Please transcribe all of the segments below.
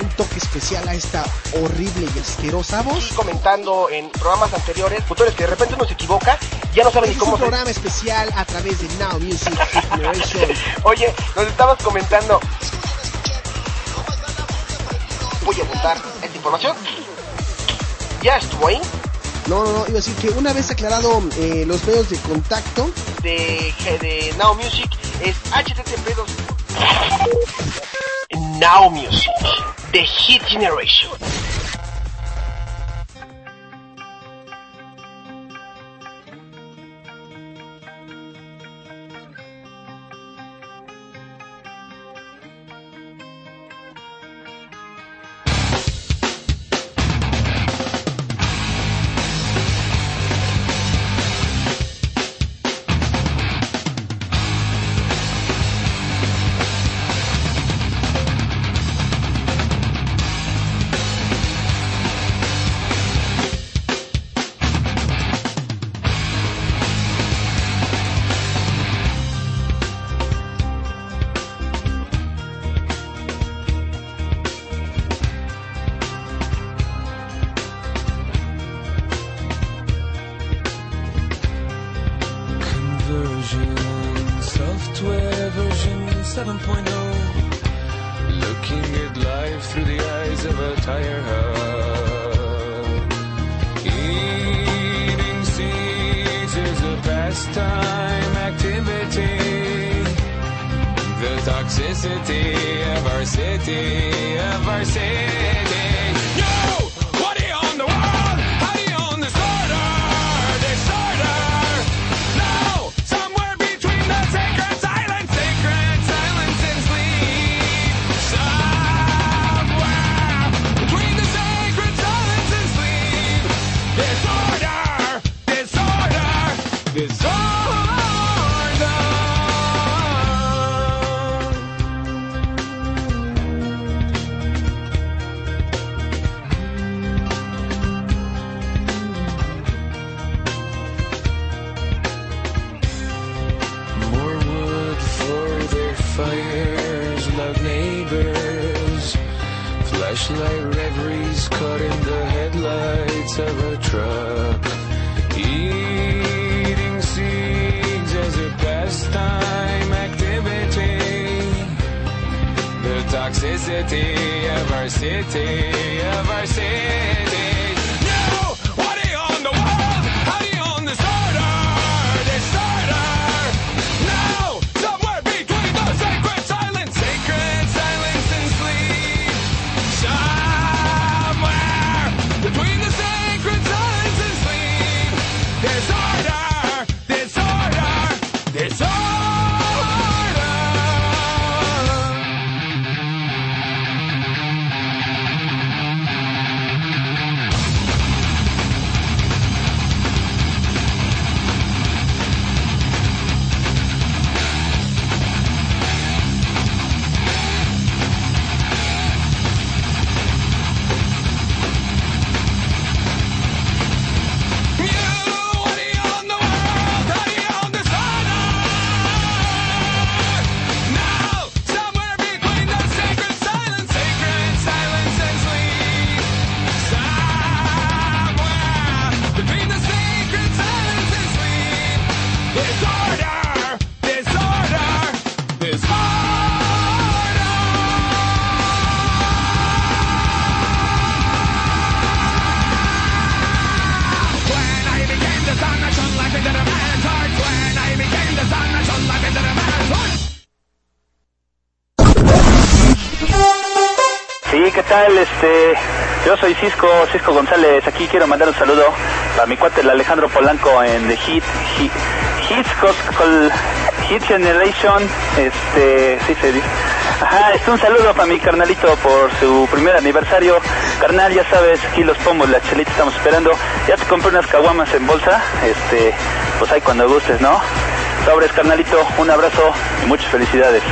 un toque especial a esta horrible y asquerosa voz. y comentando en programas anteriores, futures que de repente uno se equivoca, ya no saben ni Este es cómo un se... programa especial a través de Now Music Generation. Oye, nos estabas comentando... Voy a apuntar esta información. Ya estuvo ahí, No, no, no, iba a decir que una vez aclarado eh, los medios de contacto, de, de Now Music, es http Now Music, The Hit Generation. Caught in the headlights of a truck. Eating seeds as a pastime activity. The toxicity of our city, of our city. soy Cisco, Cisco González. Aquí quiero mandar un saludo a mi cuate, el Alejandro Polanco en The Hit, Hit, Hit, Hit Generation. Este, sí se dice. Ajá, es un saludo para mi carnalito por su primer aniversario. Carnal, ya sabes, aquí los pomos, la chelita estamos esperando. Ya te compré unas caguamas en bolsa. Este, pues ahí cuando gustes, ¿no? Sobres, carnalito, un abrazo y muchas felicidades.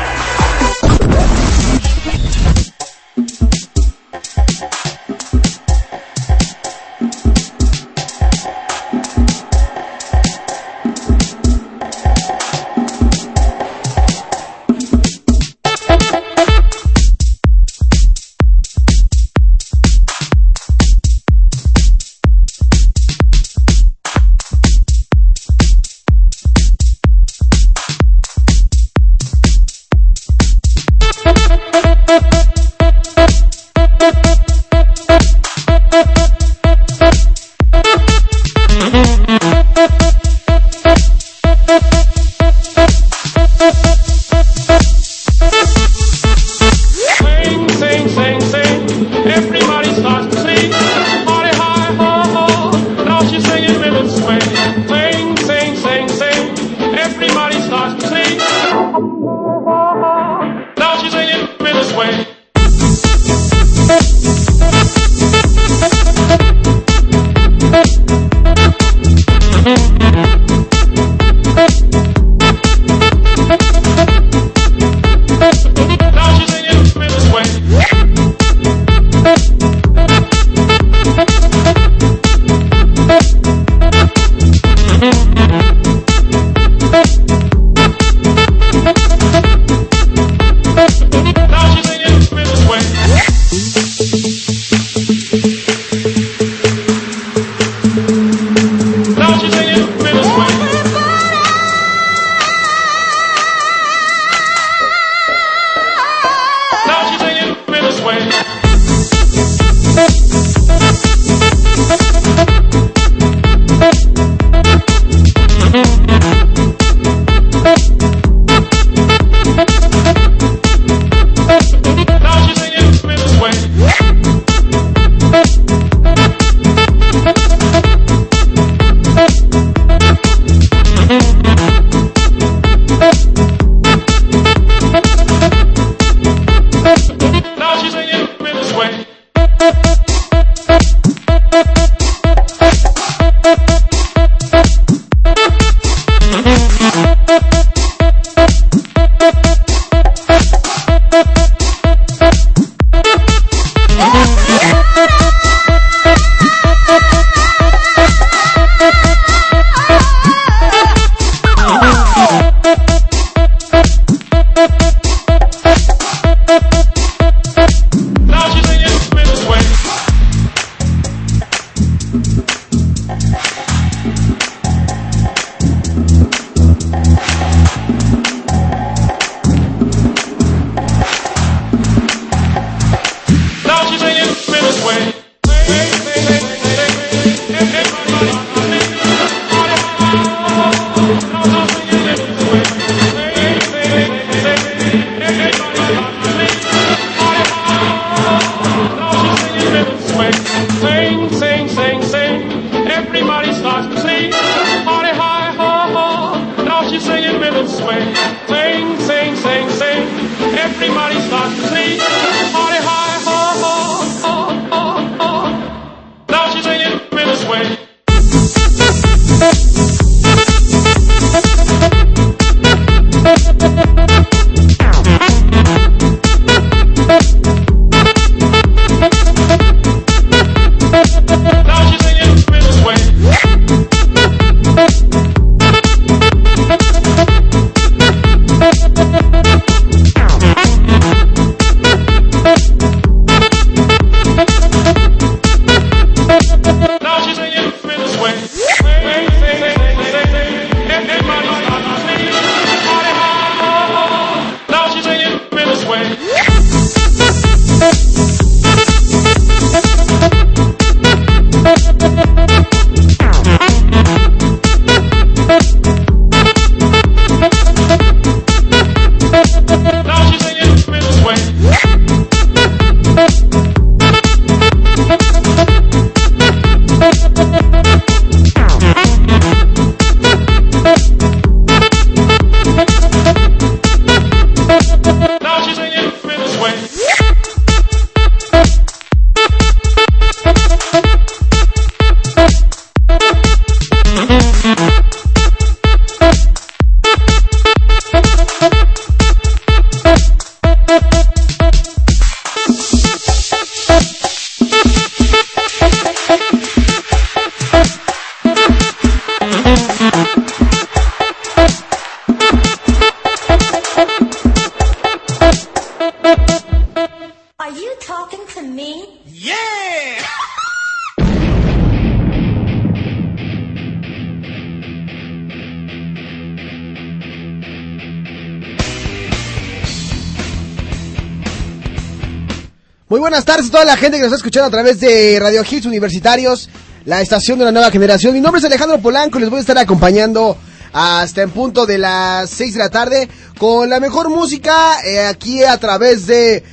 Muy buenas tardes a toda la gente que nos está escuchando a través de Radio Hits Universitarios, la estación de la nueva generación. Mi nombre es Alejandro Polanco y les voy a estar acompañando hasta en punto de las 6 de la tarde con la mejor música eh, aquí a través de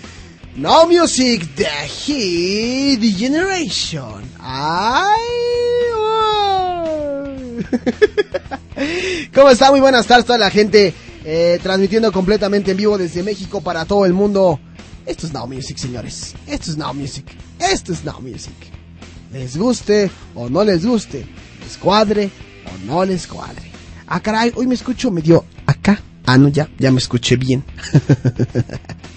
Now Music The Hit Generation. Ay. ¿Cómo está? Muy buenas tardes a toda la gente eh, transmitiendo completamente en vivo desde México para todo el mundo. Esto es Now Music, señores. Esto es Now Music. Esto es Now Music. Les guste o no les guste, les cuadre o no les cuadre. Ah, caray, hoy me escucho medio acá. Ah, no, ya, ya me escuché bien.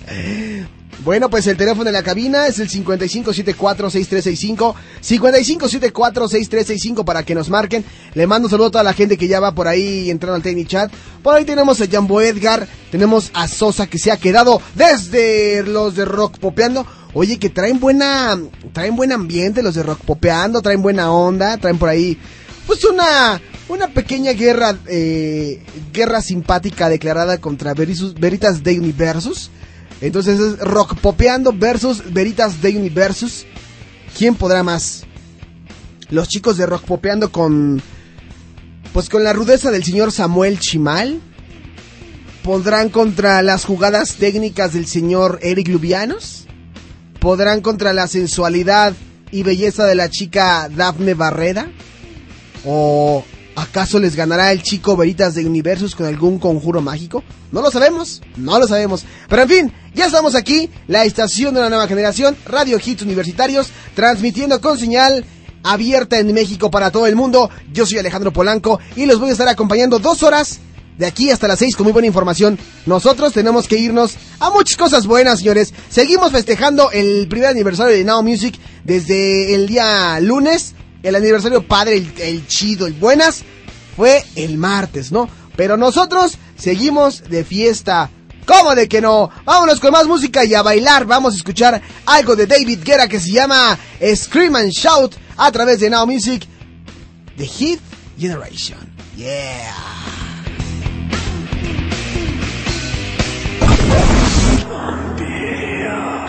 Bueno, pues el teléfono de la cabina es el 5574-6365. 5574-6365 para que nos marquen. Le mando un saludo a toda la gente que ya va por ahí entrando al Technic Chat. Por ahí tenemos a Jambo Edgar. Tenemos a Sosa que se ha quedado desde los de Rock Popeando. Oye, que traen buena, traen buen ambiente los de Rock Popeando. Traen buena onda. Traen por ahí, pues una, una pequeña guerra, eh, guerra simpática declarada contra Veritas de Universus. Entonces es Rock Popeando versus Veritas de Universus. ¿Quién podrá más? Los chicos de Rock Popeando con. Pues con la rudeza del señor Samuel Chimal. Pondrán contra las jugadas técnicas del señor Eric Lubianos. Podrán contra la sensualidad y belleza de la chica Daphne Barreda. ¿O acaso les ganará el chico Veritas de Universus con algún conjuro mágico? No lo sabemos, no lo sabemos. Pero en fin, ya estamos aquí, la estación de la nueva generación, Radio Hits Universitarios, transmitiendo con señal abierta en México para todo el mundo. Yo soy Alejandro Polanco y los voy a estar acompañando dos horas de aquí hasta las seis con muy buena información. Nosotros tenemos que irnos a muchas cosas buenas, señores. Seguimos festejando el primer aniversario de Now Music desde el día lunes. El aniversario padre, el, chido, el buenas, fue el martes, ¿no? Pero nosotros seguimos de fiesta. ¿Cómo de que no? Vámonos con más música y a bailar. Vamos a escuchar algo de David Guerra que se llama Scream and Shout a través de Now Music. The Hit Generation. Yeah.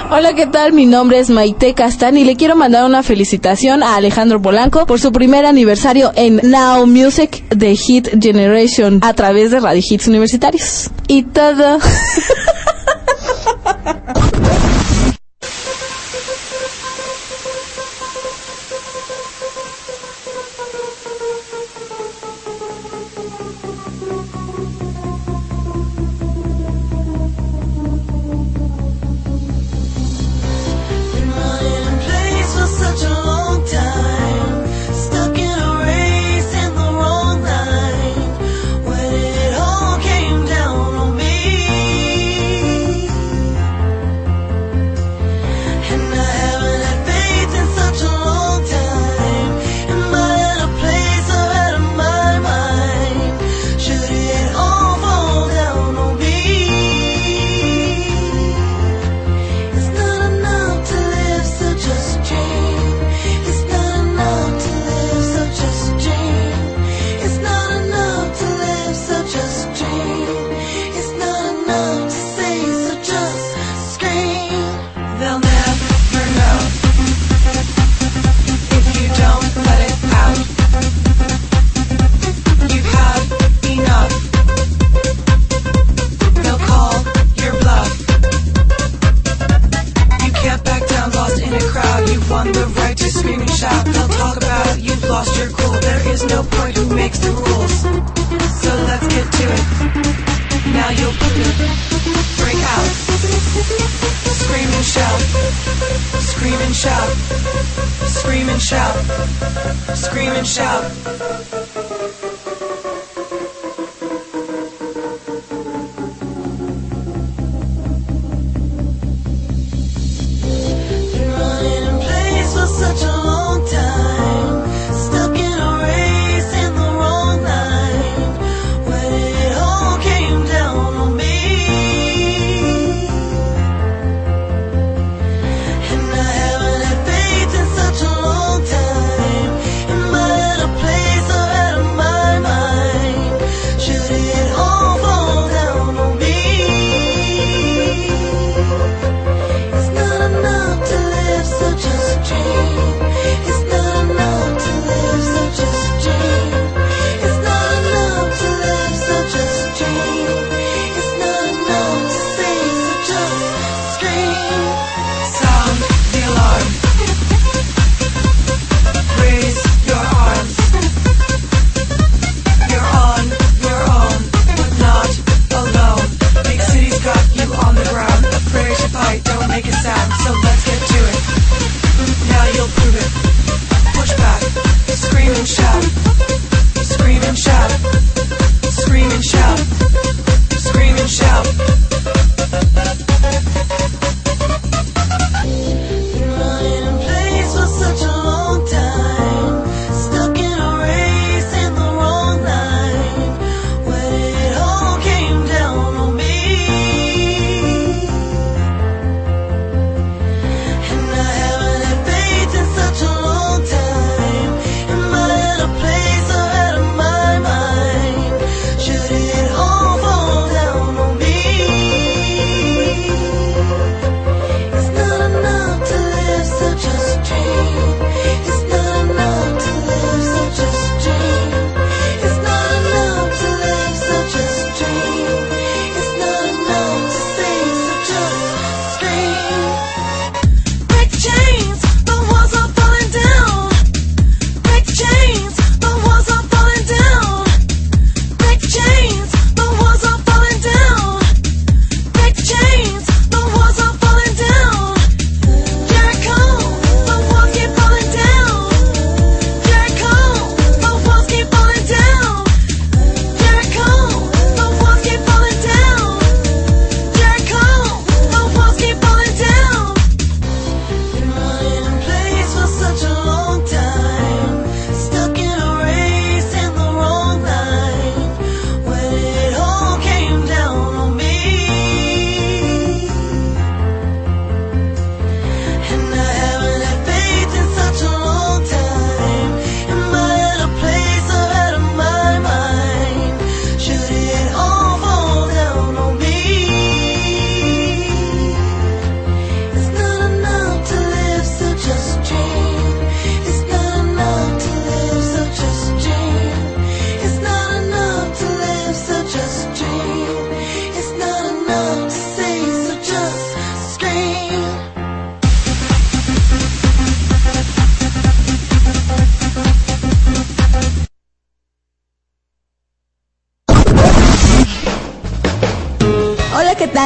Hola, ¿qué tal? Mi nombre es Maite Castán y le quiero mandar una felicitación a Alejandro Polanco por su primer aniversario en Now Music de Hit Generation a través de Radio Hits Universitarios. Y todo.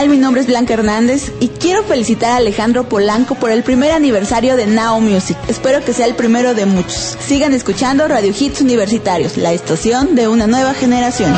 Mi nombre es Blanca Hernández y quiero felicitar a Alejandro Polanco por el primer aniversario de Now Music. Espero que sea el primero de muchos. Sigan escuchando Radio Hits Universitarios, la estación de una nueva generación.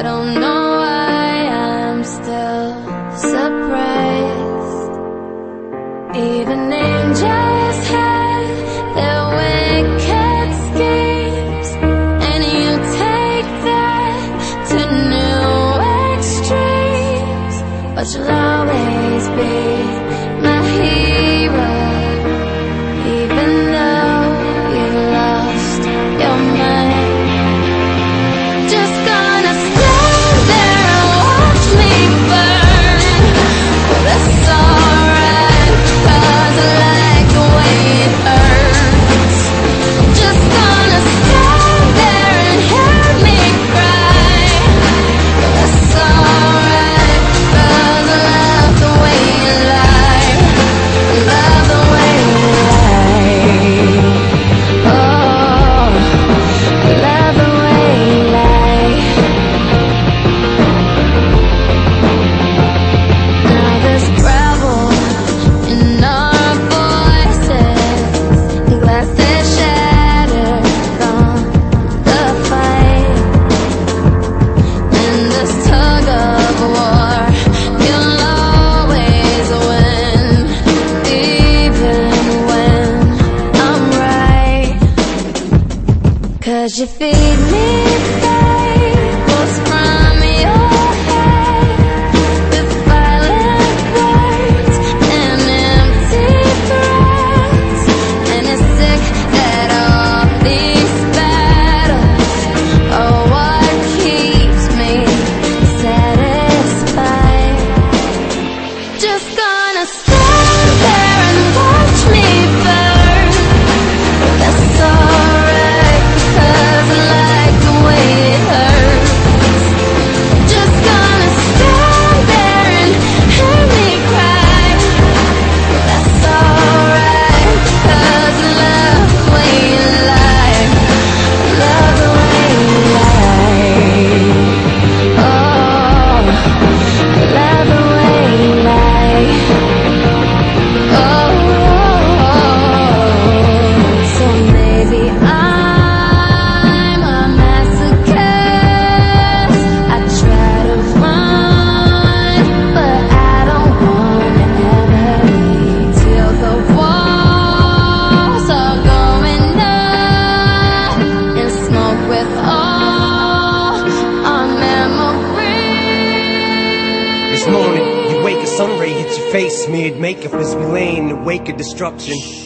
I don't know.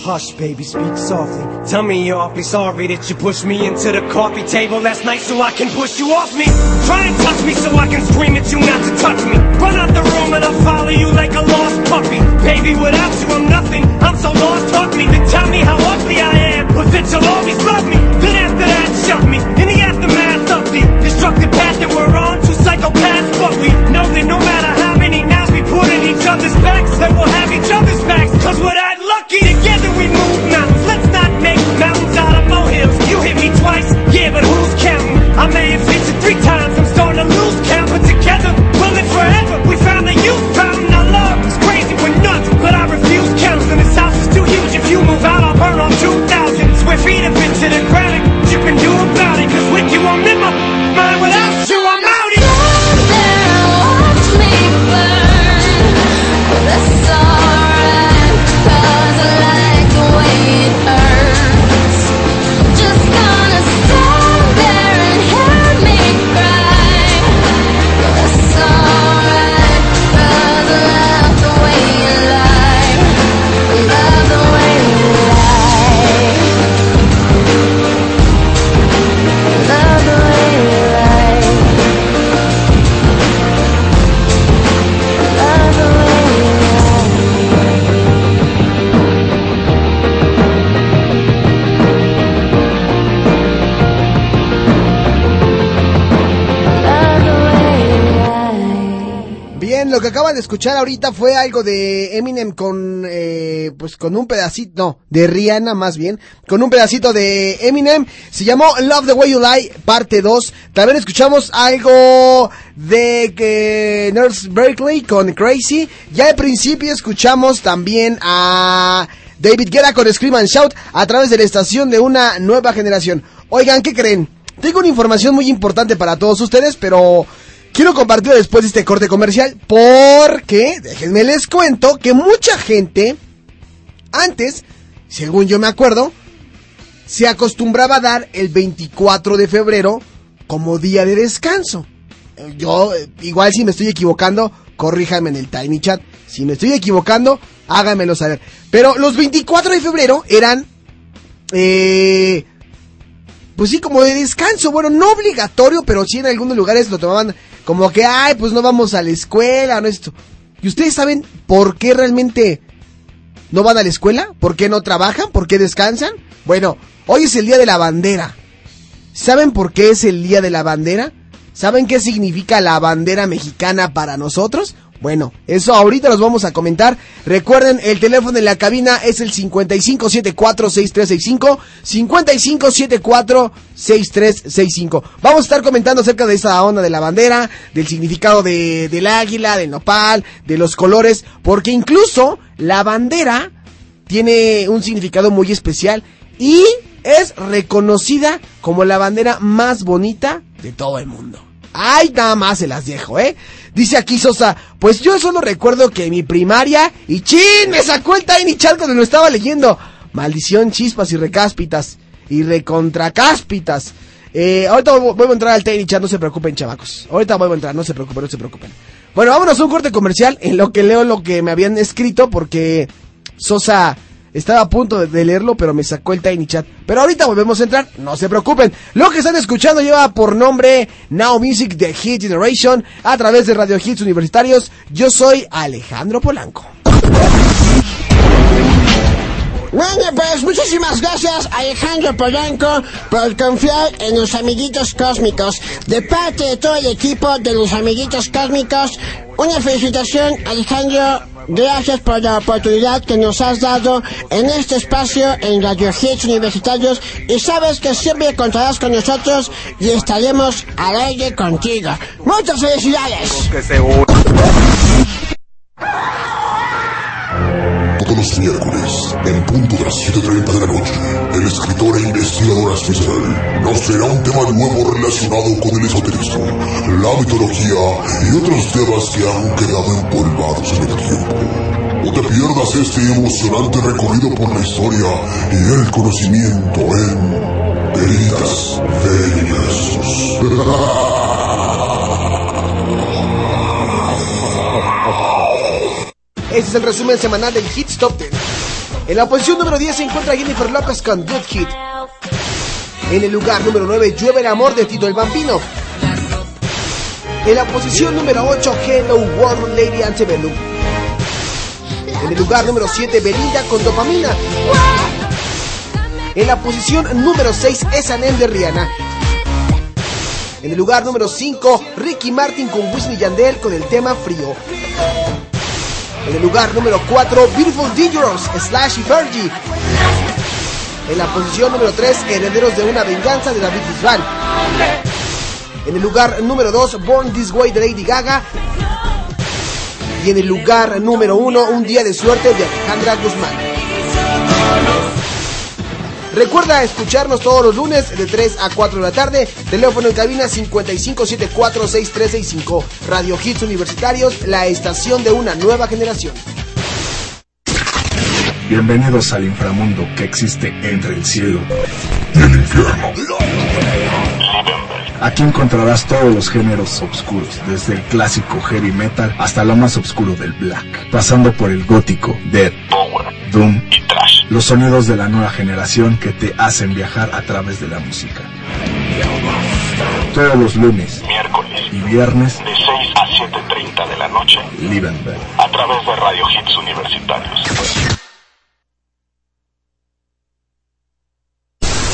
Hush, baby, speak softly. Tell me you're awfully sorry that you pushed me into the coffee table last night so I can push you off me. Try and touch me so I can scream at you not to touch me. Run out the room and I'll follow you like a lost puppy. Baby, without you I'm nothing. I'm so lost, fuck me. Then tell me how ugly I am, but that you'll always love me. Then after that, shove me in the aftermath of the destructive path that we're on. Two psychopaths, but we know that no matter how many knives we put in each other's backs, that we'll have each other's backs. Cause we're escuchar ahorita fue algo de Eminem con, eh, pues con un pedacito, no, de Rihanna más bien, con un pedacito de Eminem. Se llamó Love the Way You Lie, parte 2. También escuchamos algo de que Nurse Berkeley con Crazy. Ya al principio escuchamos también a David Guerra con Scream and Shout a través de la estación de una nueva generación. Oigan, ¿qué creen? Tengo una información muy importante para todos ustedes, pero quiero compartirlo después de este corte comercial porque, déjenme les cuento que mucha gente antes, según yo me acuerdo, se acostumbraba a dar el 24 de febrero como día de descanso. Yo, eh, igual si me estoy equivocando, corríjanme en el Tiny Chat. Si me estoy equivocando, háganmelo saber. Pero los 24 de febrero eran, eh, pues sí, como de descanso. Bueno, no obligatorio, pero sí en algunos lugares lo tomaban como que, ay, pues no vamos a la escuela, no esto. ¿Y ustedes saben por qué realmente no van a la escuela? ¿Por qué no trabajan? ¿Por qué descansan? Bueno, hoy es el Día de la Bandera. ¿Saben por qué es el Día de la Bandera? ¿Saben qué significa la bandera mexicana para nosotros? Bueno, eso ahorita los vamos a comentar. Recuerden, el teléfono en la cabina es el 5574-6365. 5574-6365. Vamos a estar comentando acerca de esa onda de la bandera, del significado de, del águila, del nopal, de los colores, porque incluso la bandera tiene un significado muy especial y es reconocida como la bandera más bonita de todo el mundo. Ay, nada más se las dejo, ¿eh? Dice aquí Sosa, pues yo solo recuerdo que mi primaria y chin, me sacó el Tiny Chat cuando lo estaba leyendo. Maldición, chispas y recáspitas. Y recontracáspitas. Eh, ahorita vu- vuelvo a entrar al Tiny Chat, no se preocupen, chavacos. Ahorita vuelvo a entrar, no se preocupen, no se preocupen. Bueno, vámonos a un corte comercial en lo que leo lo que me habían escrito porque Sosa estaba a punto de- leerlo, pero me sacó el Tiny Chat. Pero ahorita volvemos a entrar, no se preocupen. Lo que están escuchando lleva por nombre Now Music de Hit Generation a través de Radio Hits Universitarios. Yo soy Alejandro Polanco. Bueno, pues muchísimas gracias Alejandro Polanco por confiar en los amiguitos cósmicos. De parte de todo el equipo de los amiguitos cósmicos, una felicitación Alejandro. Gracias por la oportunidad que nos has dado en este espacio en Radio Hits Universitarios y sabes que siempre contarás con nosotros y estaremos al aire contigo. Muchas felicidades. Miércoles, en punto de las 7.30 de la noche, el escritor e investigador especial nos traerá un tema nuevo relacionado con el esoterismo, la mitología y otros temas que han quedado empolvados en el tiempo. No te pierdas este emocionante recorrido por la historia y el conocimiento en Veritas Versus. Este es el resumen semanal del Hit Stop 10. En la posición número 10 se encuentra Jennifer López con Good Hit. En el lugar número 9, Llueve el amor de Tito el Bambino. En la posición número 8, Hello World Lady Antebellum. En el lugar número 7, Belinda con Dopamina. En la posición número 6, S&M de Rihanna. En el lugar número 5, Ricky Martin con Wisin y Yandel con el tema Frío. En el lugar número 4, Beautiful Dangerous, Slash y Fergie. En la posición número 3, Herederos de una Venganza de David Bisbal. En el lugar número 2, Born This Way de Lady Gaga. Y en el lugar número 1, Un Día de Suerte de Alejandra Guzmán. Recuerda escucharnos todos los lunes de 3 a 4 de la tarde. Teléfono en cabina 55746365. Radio Hits Universitarios, la estación de una nueva generación. Bienvenidos al inframundo que existe entre el cielo y el infierno. Aquí encontrarás todos los géneros oscuros, desde el clásico heavy metal hasta lo más oscuro del black, pasando por el gótico, death, Power, doom y trash. los sonidos de la nueva generación que te hacen viajar a través de la música. Todos los lunes Miércoles, y viernes, de 6 a 7.30 de la noche, Liebenberg. a través de Radio Hits Universitarios.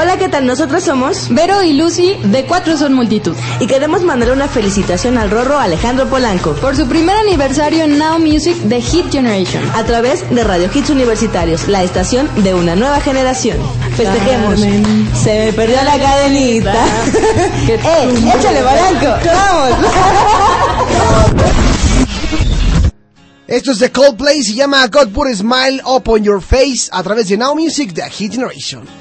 Hola, ¿qué tal? Nosotros somos Vero y Lucy de Cuatro son multitud. y queremos mandar una felicitación al Rorro Alejandro Polanco Por su primer aniversario en Now Music de Hit Generation. a través de Radio Hits Universitarios, la estación de una nueva generación. Festejemos. Carmen. Se me perdió la cadenita. ¡Eh! ¡Échale, Polanco! ¡Vamos! Esto es de Coldplay, se llama God Put a Smile Upon Your Face a través de Now Music de Hit Generation.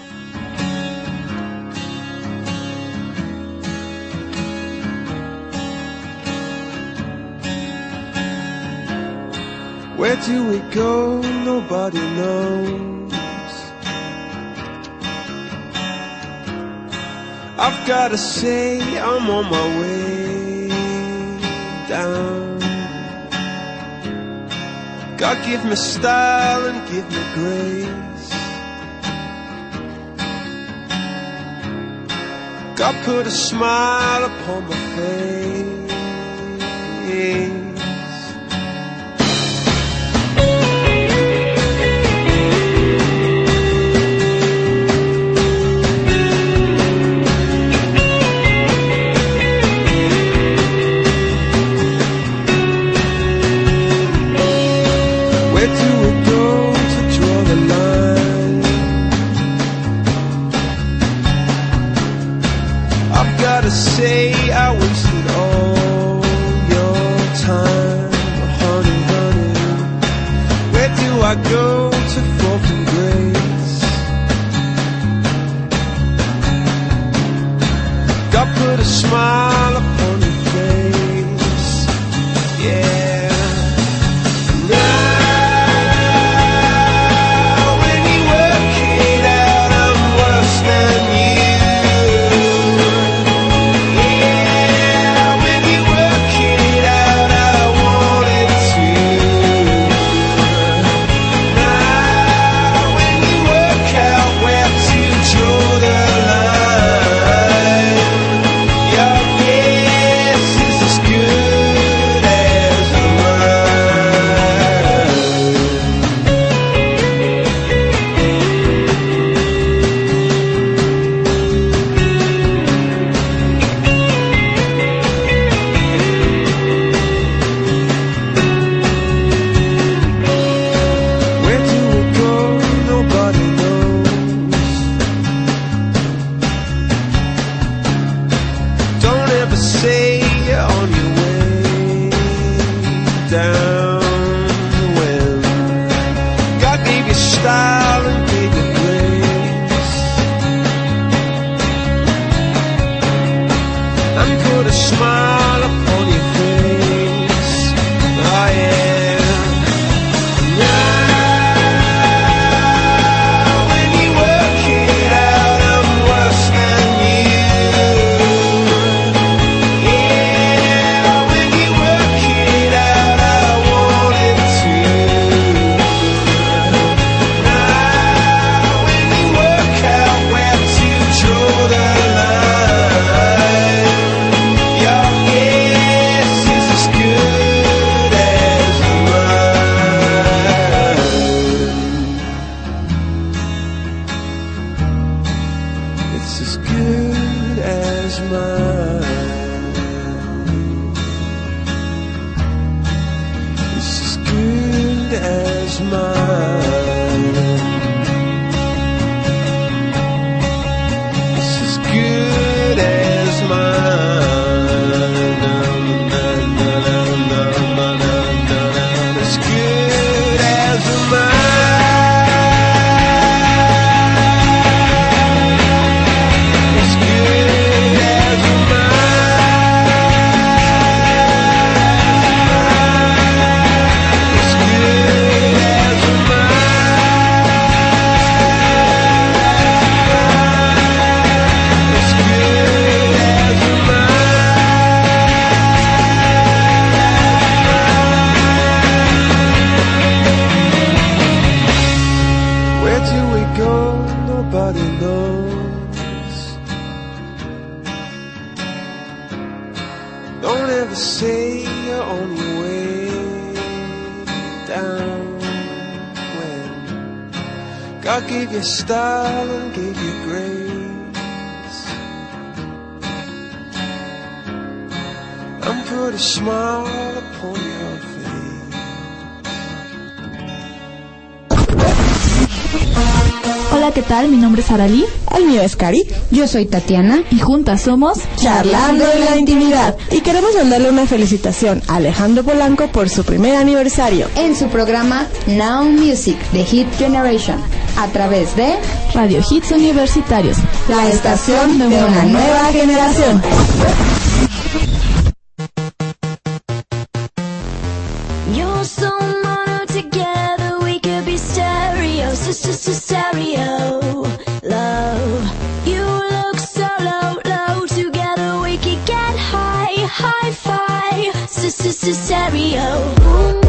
Where do we go? Nobody knows. I've gotta say, I'm on my way down. God give me style and give me grace. God put a smile upon my face. I go to fall from grace? God put a smile Yo soy Tatiana y juntas somos Charlando en la Intimidad. Y queremos mandarle una felicitación a Alejandro Polanco por su primer aniversario en su programa Now Music de Hit Generation a través de Radio Hits Universitarios, la estación de una nueva generación. to stereo. Boom.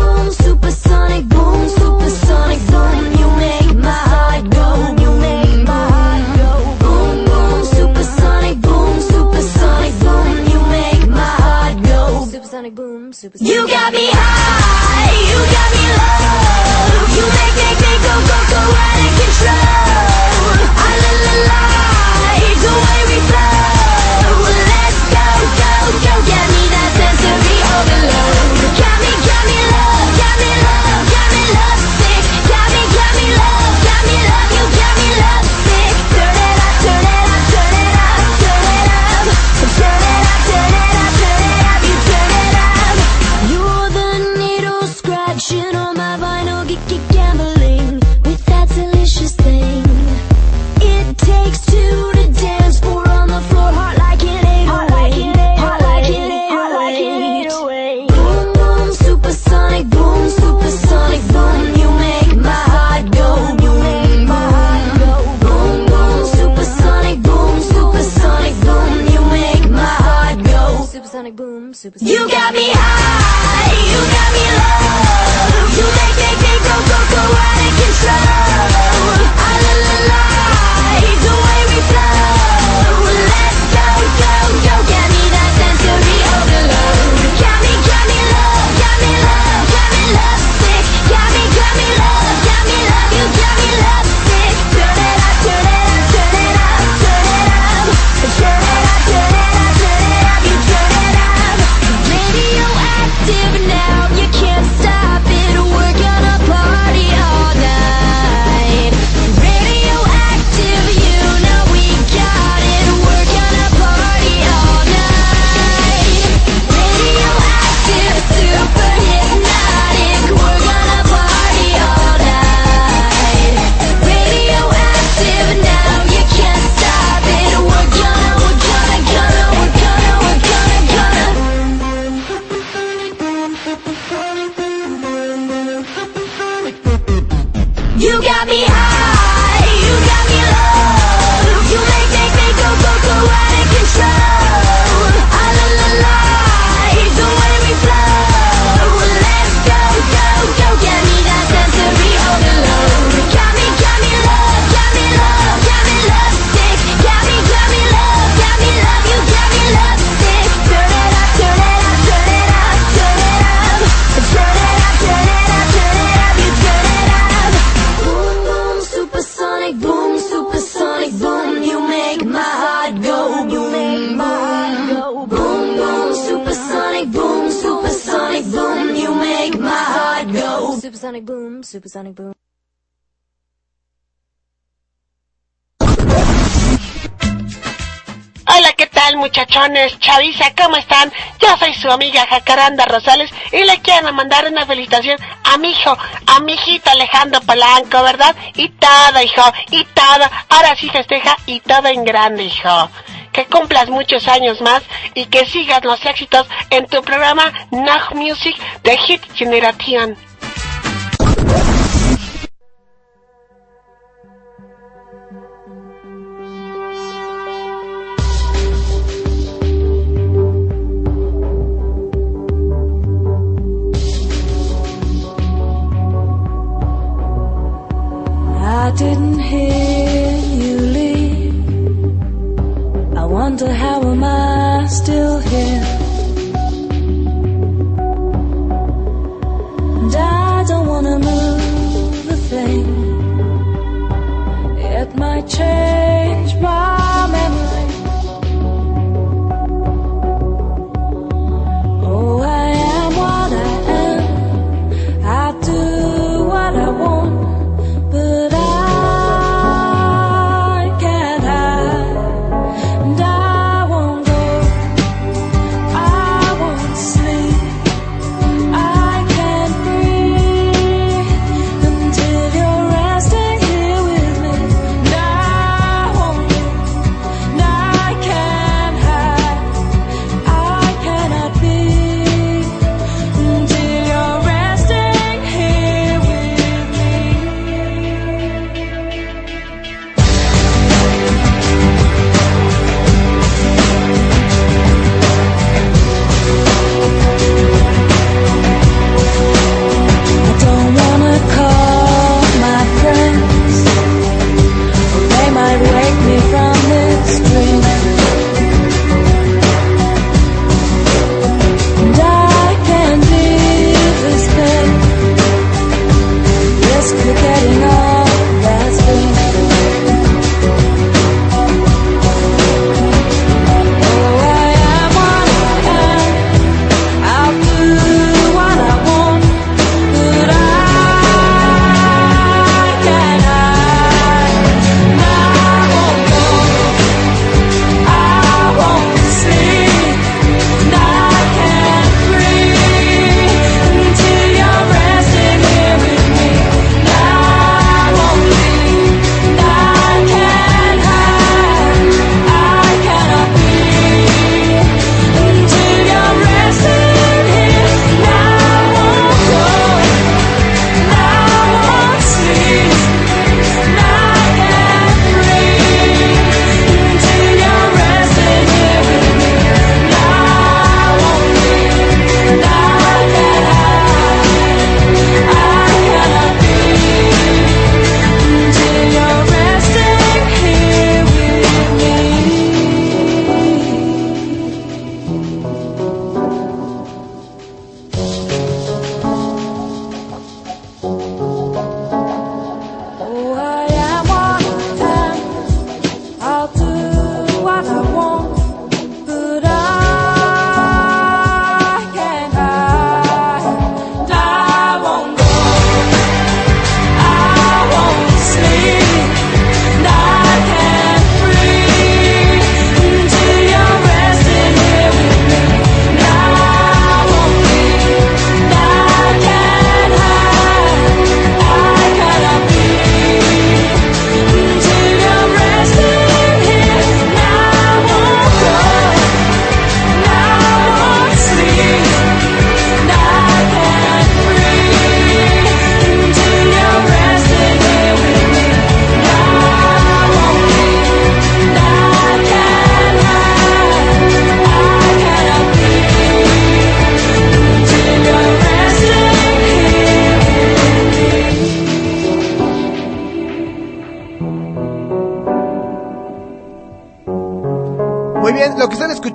Jóvenes Chaviza, ¿cómo están? Yo soy su amiga Jacaranda Rosales y le quiero mandar una felicitación a mi hijo, a mi hijito Alejandro Palanco, ¿verdad? Y todo, hijo, y todo. Ahora sí festeja y todo en grande, hijo que cumplas muchos años más y que sigas los éxitos en tu programa Nach Music de Hit Generation.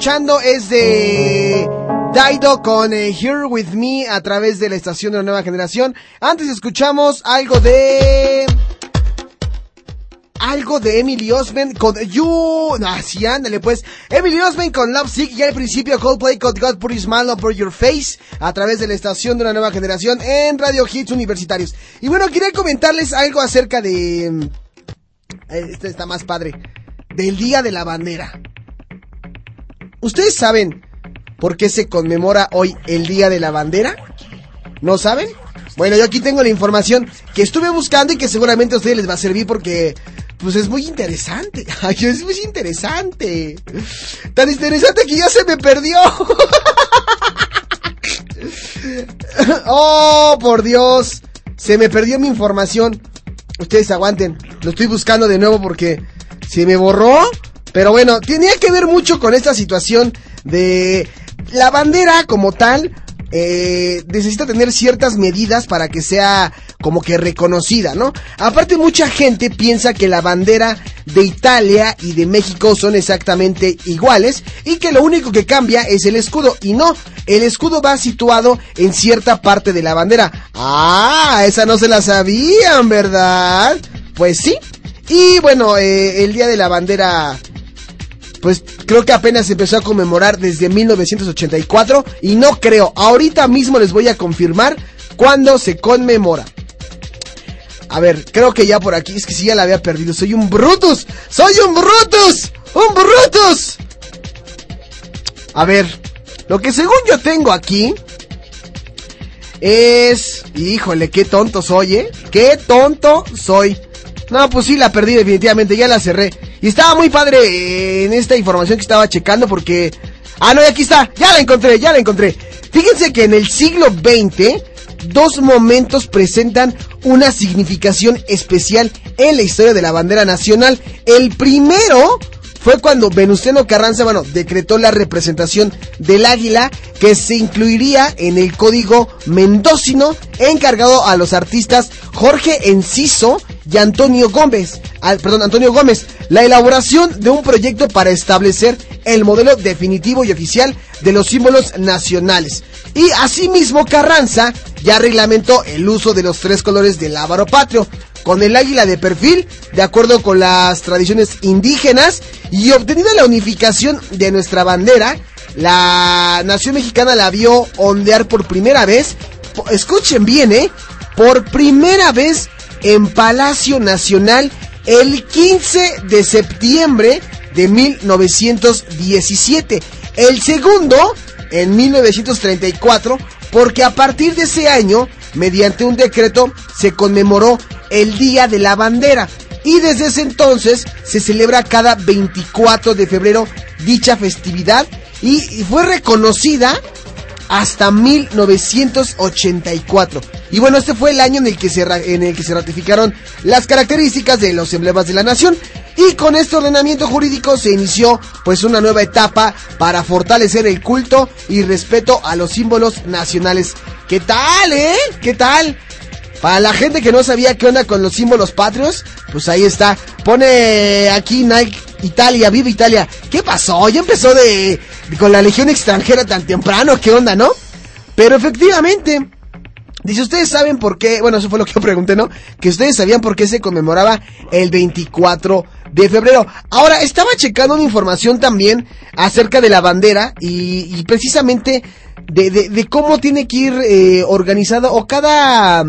Escuchando es de Daido con eh, Here With Me a través de la estación de la nueva generación. Antes escuchamos algo de... Algo de Emily Osment con You... No, así ándale pues. Emily Osment con Love Sick y al principio Coldplay con God Put His Smile Over Your Face a través de la estación de la nueva generación en Radio Hits Universitarios. Y bueno, quería comentarles algo acerca de... eh, Este está más padre. Del Día de la Bandera. ¿Ustedes saben por qué se conmemora hoy el Día de la Bandera? ¿No saben? Bueno, yo aquí tengo la información que estuve buscando y que seguramente a ustedes les va a servir porque pues es muy interesante. Es muy interesante. Tan interesante que ya se me perdió. oh, por Dios. Se me perdió mi información. Ustedes aguanten. Lo estoy buscando de nuevo porque se me borró. Pero bueno, tenía que ver mucho con esta situación de la bandera como tal. eh, necesita tener ciertas medidas para que sea como que reconocida, ¿no? Aparte mucha gente piensa que la bandera de Italia y de México son exactamente iguales y que lo único que cambia es el escudo y no, el escudo va situado en cierta parte de la bandera. Ah, esa no se la sabían, ¿verdad? Pues sí. Y bueno, eh, el día de la bandera pues creo que apenas empezó a conmemorar desde 1984 y no creo, ahorita mismo les voy a confirmar cuándo se conmemora. A ver, creo que ya por aquí, es que sí ya la había perdido, soy un Brutus, soy un Brutus, un Brutus. A ver, lo que según yo tengo aquí es, híjole, qué tonto soy, ¿eh? Qué tonto soy. No, pues sí, la perdí definitivamente, ya la cerré. Y estaba muy padre eh, en esta información que estaba checando porque... Ah, no, y aquí está, ya la encontré, ya la encontré. Fíjense que en el siglo XX, dos momentos presentan una significación especial en la historia de la bandera nacional. El primero fue cuando Venustiano Carranza, bueno, decretó la representación del águila que se incluiría en el código mendocino encargado a los artistas Jorge Enciso y Antonio Gómez, al- perdón, Antonio Gómez, la elaboración de un proyecto para establecer el modelo definitivo y oficial de los símbolos nacionales. Y asimismo Carranza ya reglamentó el uso de los tres colores del lábaro patrio, con el águila de perfil, de acuerdo con las tradiciones indígenas, y obtenida la unificación de nuestra bandera, la nación mexicana la vio ondear por primera vez, escuchen bien, ¿eh? Por primera vez en Palacio Nacional el 15 de septiembre de 1917. El segundo en 1934, porque a partir de ese año, mediante un decreto, se conmemoró el Día de la Bandera. Y desde ese entonces se celebra cada 24 de febrero dicha festividad y, fue reconocida hasta 1984. Y bueno, este fue el año en el que se en el que se ratificaron las características de los emblemas de la nación y con este ordenamiento jurídico se inició pues una nueva etapa para fortalecer el culto y respeto a los símbolos nacionales. ¿Qué tal, eh? ¿Qué tal? Para la gente que no sabía qué onda con los símbolos patrios, pues ahí está. Pone aquí Nike Italia, viva Italia. ¿Qué pasó? Ya empezó de, con la legión extranjera tan temprano, ¿qué onda, no? Pero efectivamente, dice, ustedes saben por qué, bueno, eso fue lo que yo pregunté, ¿no? Que ustedes sabían por qué se conmemoraba el 24 de febrero. Ahora, estaba checando una información también acerca de la bandera y, y precisamente de, de- de cómo tiene que ir eh, organizado o cada...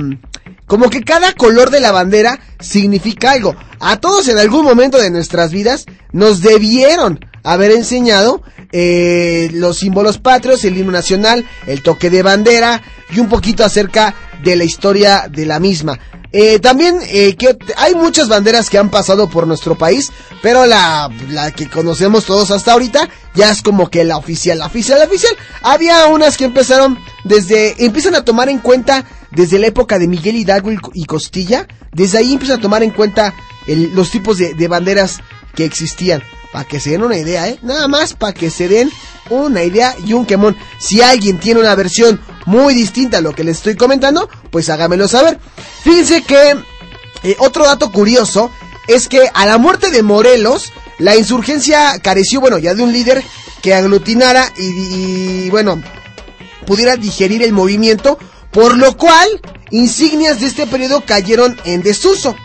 Como que cada color de la bandera significa algo. A todos en algún momento de nuestras vidas nos debieron haber enseñado eh, los símbolos patrios, el himno nacional, el toque de bandera y un poquito acerca de la historia de la misma. Eh, también eh, que hay muchas banderas que han pasado por nuestro país, pero la, la que conocemos todos hasta ahorita ya es como que la oficial, oficial, oficial. Había unas que empezaron desde, empiezan a tomar en cuenta desde la época de Miguel Hidalgo y, Costilla, desde ahí empiezan a tomar en cuenta el- los tipos de banderas que existían. Para que se den una idea, ¿eh? Nada más para que se den una idea y un quemón. Si alguien tiene una versión muy distinta a lo que les estoy comentando, pues hágamelo saber. Fíjense que eh, otro dato curioso es que a la muerte de Morelos, la insurgencia careció, bueno, ya de un líder que aglutinara y, y, bueno, pudiera digerir el movimiento, por lo cual insignias de este periodo cayeron en desuso.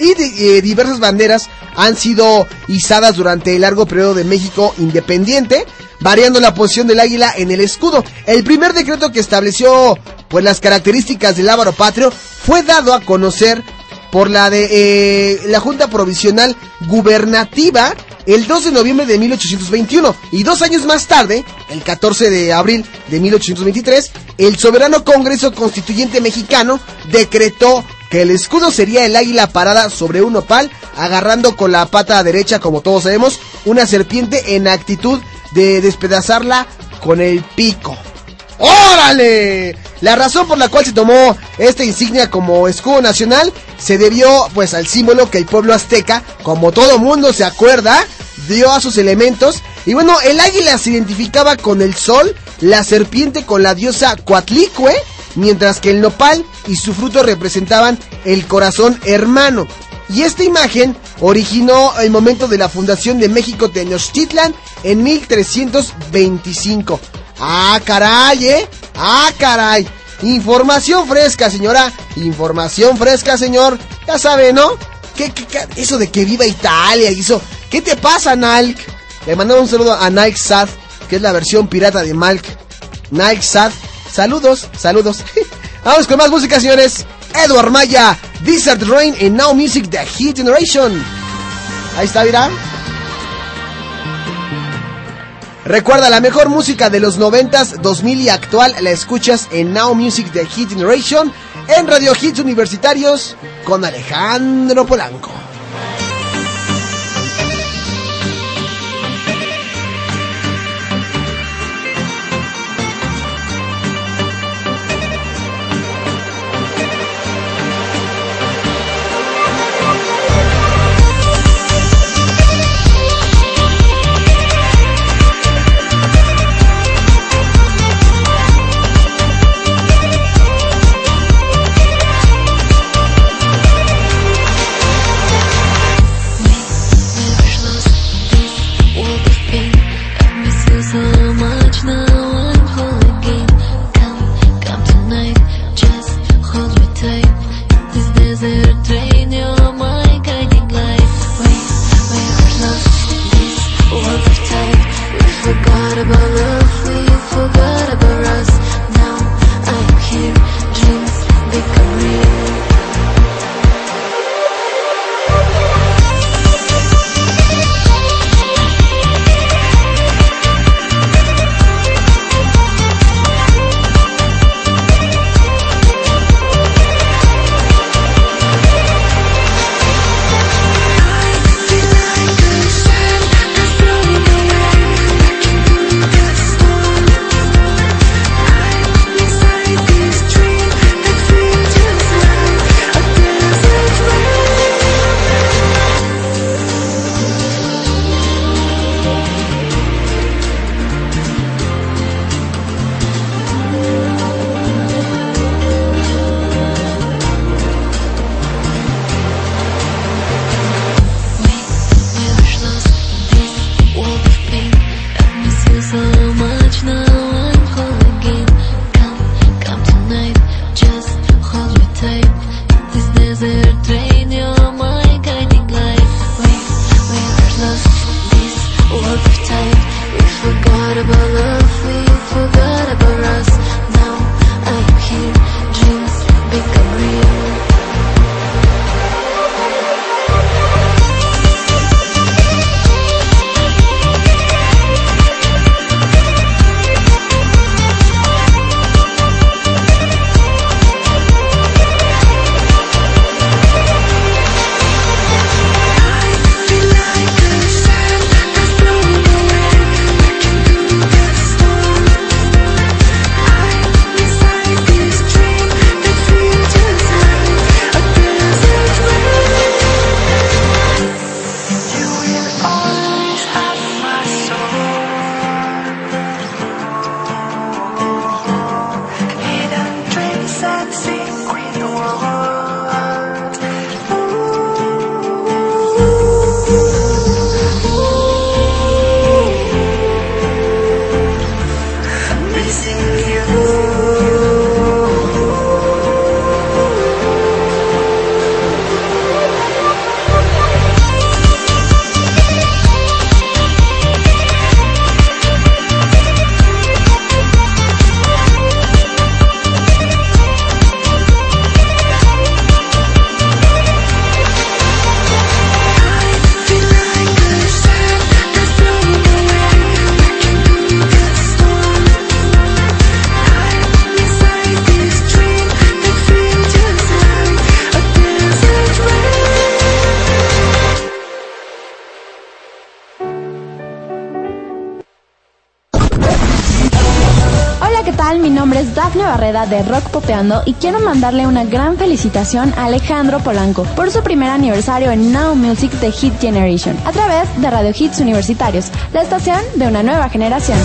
Y diversas banderas han sido izadas durante el largo periodo de México independiente, variando la posición del águila en el escudo. El primer decreto que estableció pues las características del lábaro patrio fue dado a conocer por la de eh, la Junta Provisional Gubernativa el 2 de noviembre de 1821 y dos años más tarde, el 14 de abril de 1823, el soberano Congreso Constituyente Mexicano decretó que el escudo sería el águila parada sobre un opal, agarrando con la pata derecha, como todos sabemos, una serpiente en actitud de despedazarla con el pico. ¡Órale! La razón por la cual se tomó esta insignia como escudo nacional se debió pues al símbolo que el pueblo azteca, como todo mundo se acuerda, dio a sus elementos. Y bueno, el águila se identificaba con el sol la serpiente con la diosa Coatlicue, mientras que el nopal y su fruto representaban el corazón hermano. Y esta imagen originó el momento de la fundación de México Tenochtitlan en 1325. Ah, caray, ¿eh? Ah, caray. Información fresca, señora. Información fresca, señor. Ya sabe, ¿no? ¿Qué? Eso de que viva Italia y eso. ¿Qué te pasa, Nalk? Le mandamos un saludo a Nike Sad, que es la versión pirata de Malk. Nike Sad. Saludos, saludos. Vamos con más música, señores. Edward Maya, Desert Rain en Now Music The Hit Generation. Ahí está, mira. Recuerda, la mejor música de los 90s, 2000 y actual la escuchas en Now Music The Hit Generation en Radio Hits Universitarios con Alejandro Polanco. De Rock Popeando y quiero mandarle una gran felicitación a Alejandro Polanco por su primer aniversario en Now Music de Hit Generation a través de Radio Hits Universitarios, la estación de una nueva generación.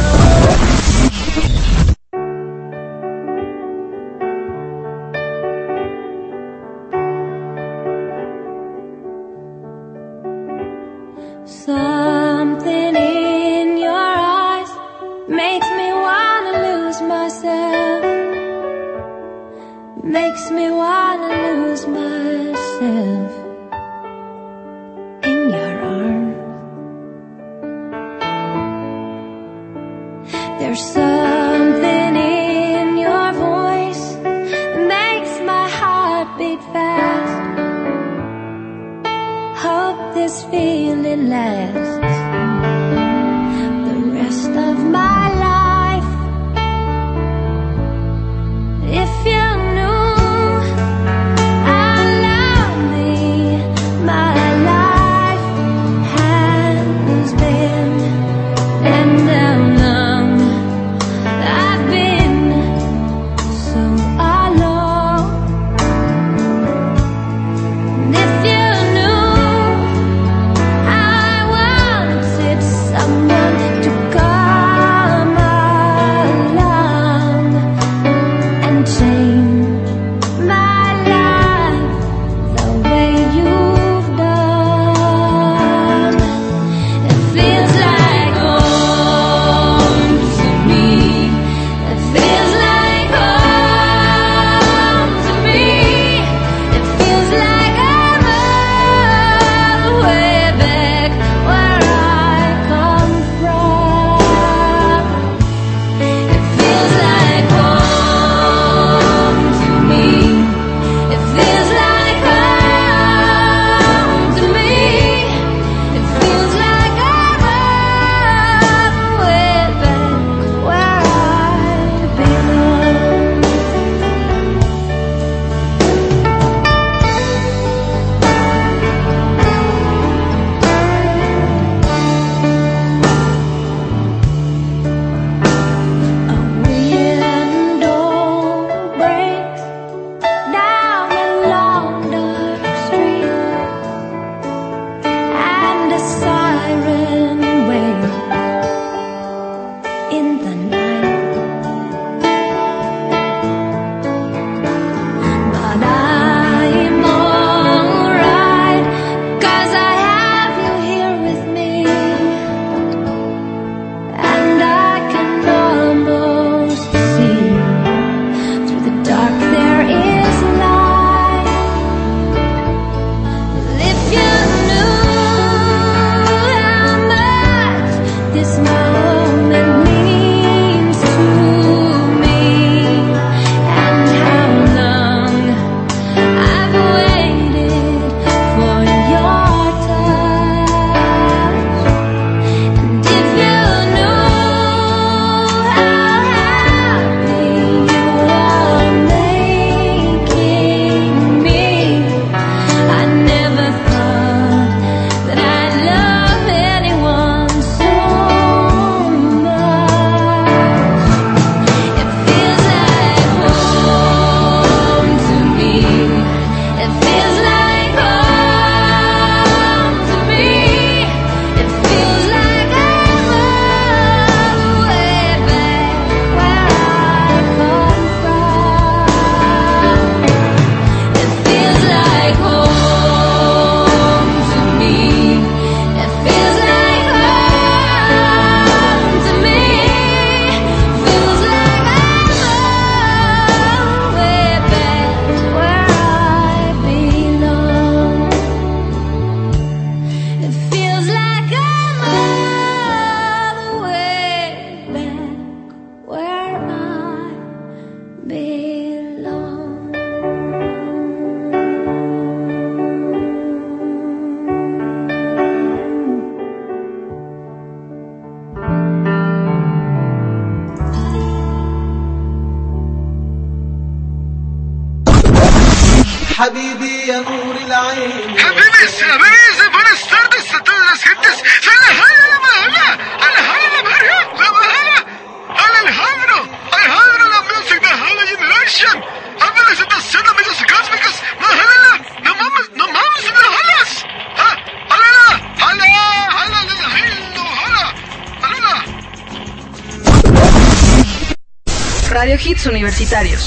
Makes me wanna lose myself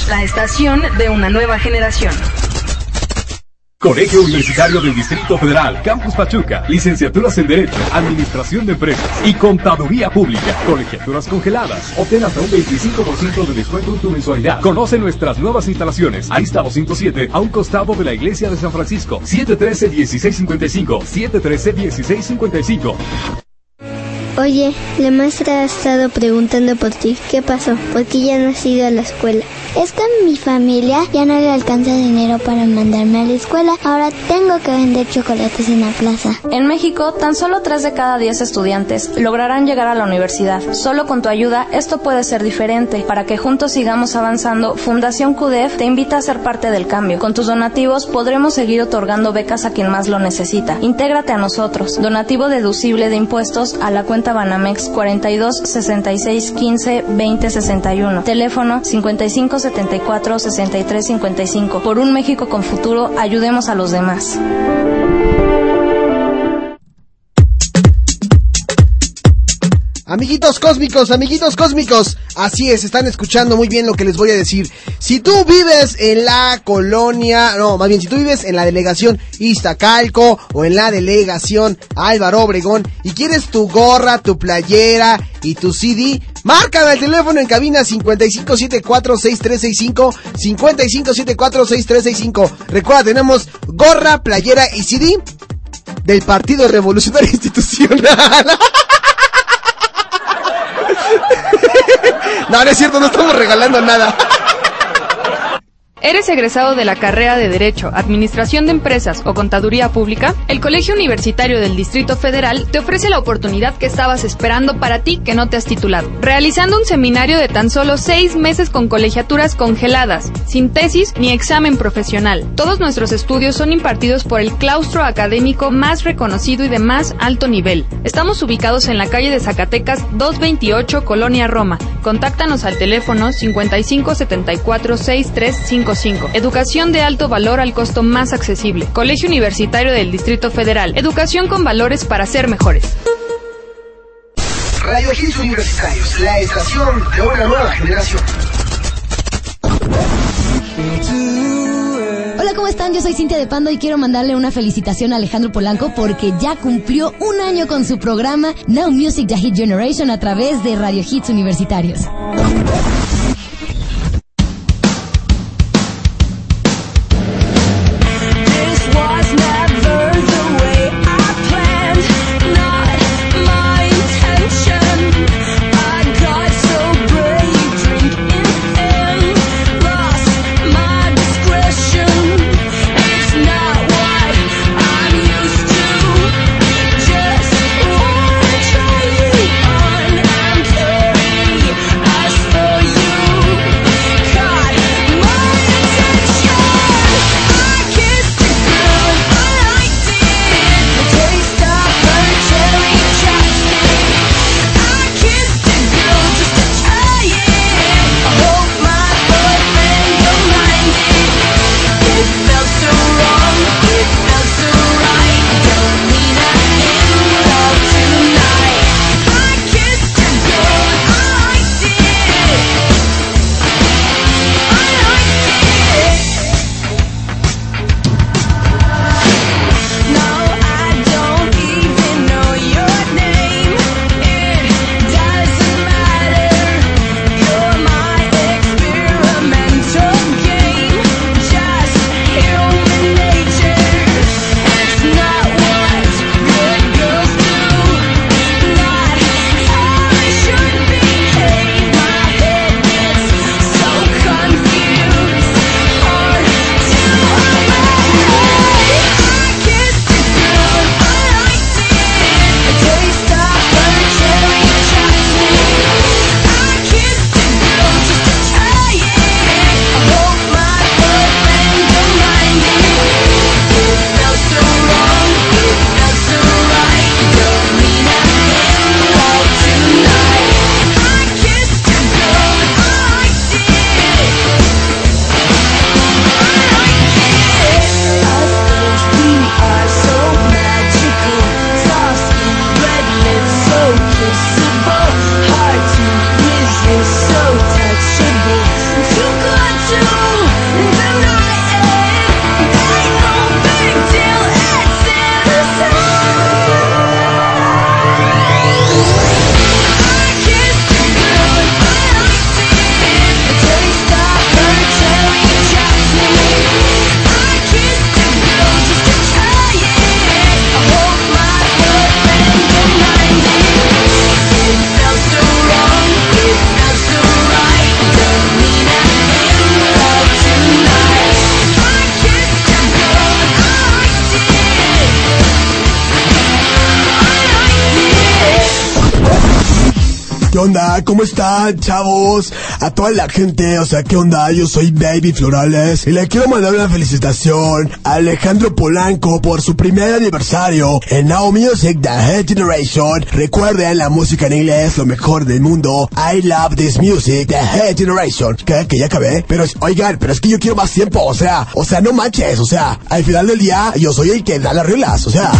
La estación de una nueva generación. Colegio Universitario del Distrito Federal, Campus Pachuca, licenciaturas en Derecho, Administración de Empresas y Contaduría Pública, colegiaturas congeladas. Obtén hasta un 25% de descuento en tu mensualidad. Conoce nuestras nuevas instalaciones. Arista 207, a un costado de la Iglesia de San Francisco. 713-1655, 713-1655. Oye, la maestra ha estado preguntando por ti. ¿Qué pasó? ¿Por qué ya no has ido a la escuela? Es que mi familia ya no le alcanza dinero para mandarme a la escuela. Ahora tengo que vender chocolates en la plaza. En México, tan solo 3 de cada 10 estudiantes lograrán llegar a la universidad. Solo con tu ayuda, esto puede ser diferente. Para que juntos sigamos avanzando, Fundación CUDEF te invita a ser parte del cambio. Con tus donativos podremos seguir otorgando becas a quien más lo necesita. Intégrate a nosotros. Donativo deducible de impuestos a la cuenta Banamex 42 66 15 20 61. Teléfono 55 74 63 55. Por un México con futuro, ayudemos a los demás. Amiguitos cósmicos, amiguitos cósmicos, así es, están escuchando muy bien lo que les voy a decir. Si tú vives en la colonia, no, más bien si tú vives en la delegación Iztacalco o en la delegación Álvaro Obregón y quieres tu gorra, tu playera y tu CD, márcame el teléfono en cabina 55746365, 55746365. Recuerda, tenemos gorra, playera y CD del Partido Revolucionario Institucional. No, no es cierto, no estamos regalando nada. ¿Eres egresado de la carrera de Derecho, Administración de Empresas o Contaduría Pública? El Colegio Universitario del Distrito Federal te ofrece la oportunidad que estabas esperando para ti que no te has titulado, realizando un seminario de tan solo seis meses con colegiaturas congeladas, sin tesis ni examen profesional. Todos nuestros estudios son impartidos por el claustro académico más reconocido y de más alto nivel. Estamos ubicados en la calle de Zacatecas 228, Colonia Roma. Contáctanos al teléfono 5574 6355 Educación de alto valor al costo más accesible. Colegio Universitario del Distrito Federal. Educación con valores para ser mejores. Radio Hits Universitarios, la estación de una nueva generación. Hola, ¿cómo están? Yo soy Cintia de Pando y quiero mandarle una felicitación a Alejandro Polanco porque ya cumplió un año con su programa Now Music The Hit Generation a través de Radio Hits Universitarios. ¿Cómo están, chavos? A toda la gente, o sea, ¿qué onda? Yo soy Baby Florales y le quiero mandar una felicitación a Alejandro Polanco por su primer aniversario en Now Music The Head Generation. Recuerden la música en inglés, lo mejor del mundo. I love this music, The Head Generation. ¿Qué? Que ya acabé. Pero, oigan, pero es que yo quiero más tiempo, o sea, o sea, no manches, o sea, al final del día yo soy el que da las reglas, o sea.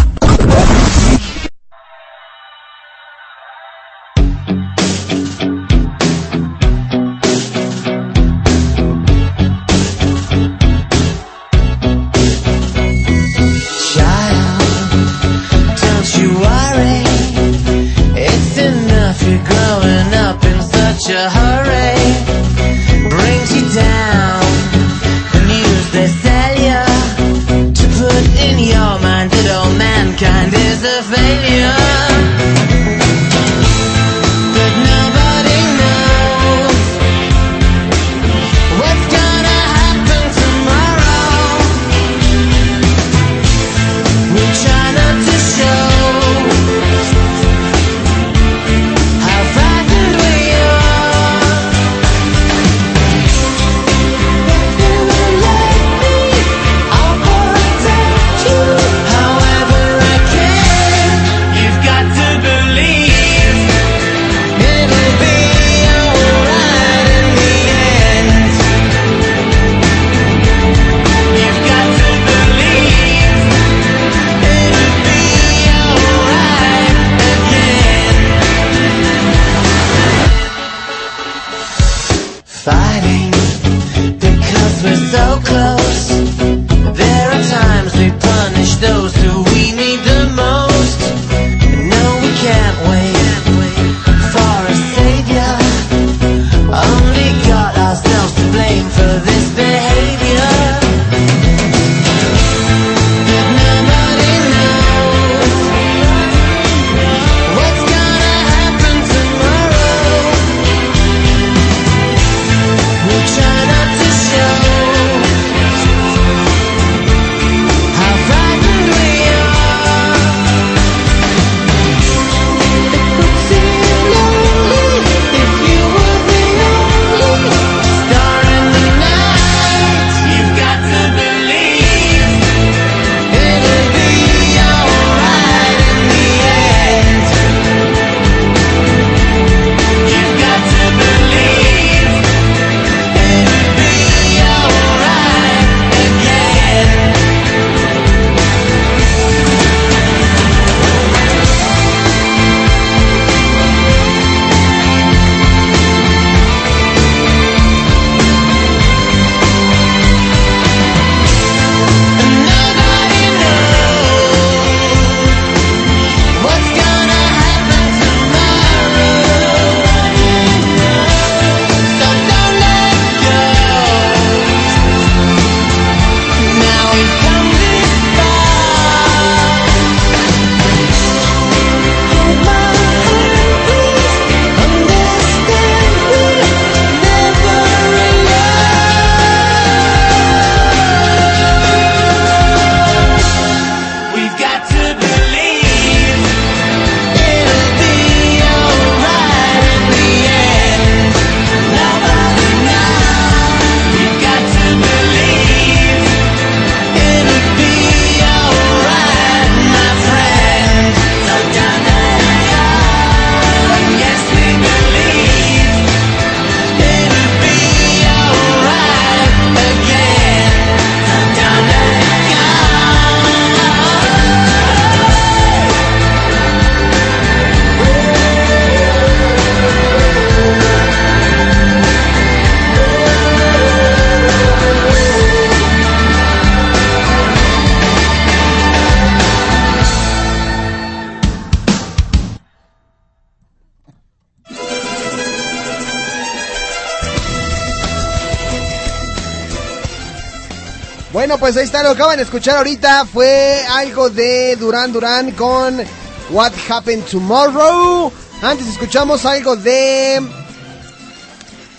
Lo acaban de escuchar ahorita fue algo de Duran Duran con What Happened Tomorrow. Antes escuchamos algo de...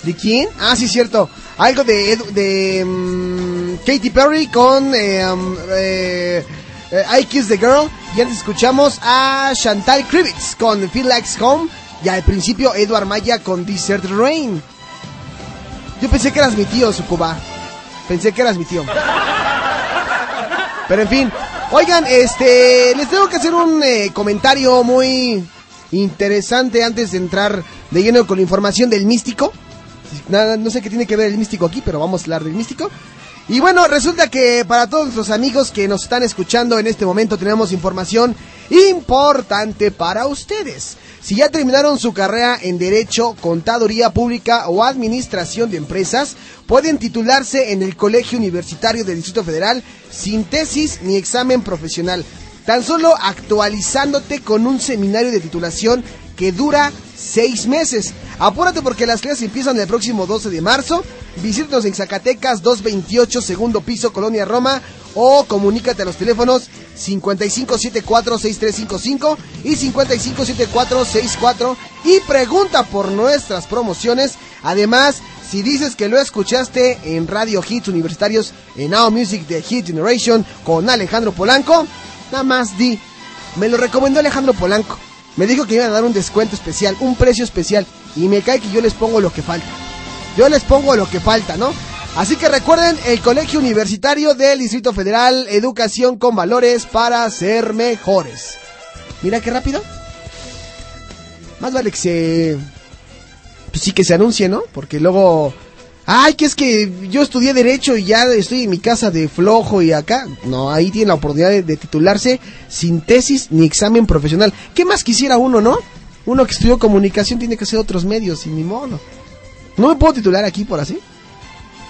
¿De quién? Ah, sí, cierto. Algo de, de mm, Katy Perry con eh, um, eh, eh, I Kiss the Girl. Y antes escuchamos a Chantal Krivitz con Feel Like Home. Y al principio Edward Maya con Desert Rain. Yo pensé que eras mi tío, Sucuba. Pensé que eras mi tío. Pero en fin, oigan, este, les tengo que hacer un eh, comentario muy interesante antes de entrar de lleno con la información del místico. Nada, no sé qué tiene que ver el místico aquí, pero vamos a hablar del místico. Y bueno, resulta que para todos nuestros amigos que nos están escuchando en este momento tenemos información importante para ustedes. Si ya terminaron su carrera en Derecho, Contaduría Pública o Administración de Empresas, pueden titularse en el Colegio Universitario del Distrito Federal sin tesis ni examen profesional, tan solo actualizándote con un seminario de titulación que dura seis meses. Apúrate porque las clases empiezan el próximo 12 de marzo. Visítanos en Zacatecas 228, segundo piso, Colonia Roma. O comunícate a los teléfonos 5574-6355 y 5574-64 y pregunta por nuestras promociones. Además, si dices que lo escuchaste en Radio Hits Universitarios en Now Music de Hit Generation con Alejandro Polanco, nada más di, me lo recomendó Alejandro Polanco. Me dijo que iban a dar un descuento especial, un precio especial. Y me cae que yo les pongo lo que falta. Yo les pongo lo que falta, ¿no? Así que recuerden el Colegio Universitario del Distrito Federal, educación con valores para ser mejores. Mira qué rápido. Más vale que se... Pues sí que se anuncie, ¿no? Porque luego... Ay, que es que yo estudié derecho y ya estoy en mi casa de flojo y acá. No, ahí tiene la oportunidad de, de titularse sin tesis ni examen profesional. ¿Qué más quisiera uno, no? Uno que estudió comunicación tiene que hacer otros medios y ni modo. ¿No me puedo titular aquí por así?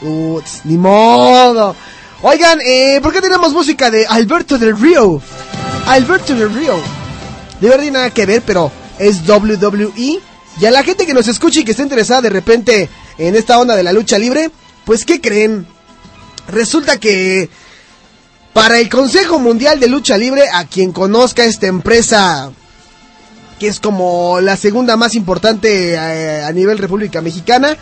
Uts, ni modo. Oigan, eh, ¿por qué tenemos música de Alberto del Río? Alberto del Río. De verdad nada que ver, pero es WWE. Y a la gente que nos escucha y que está interesada de repente en esta onda de la lucha libre, pues ¿qué creen? Resulta que para el Consejo Mundial de Lucha Libre, a quien conozca esta empresa, que es como la segunda más importante eh, a nivel República Mexicana,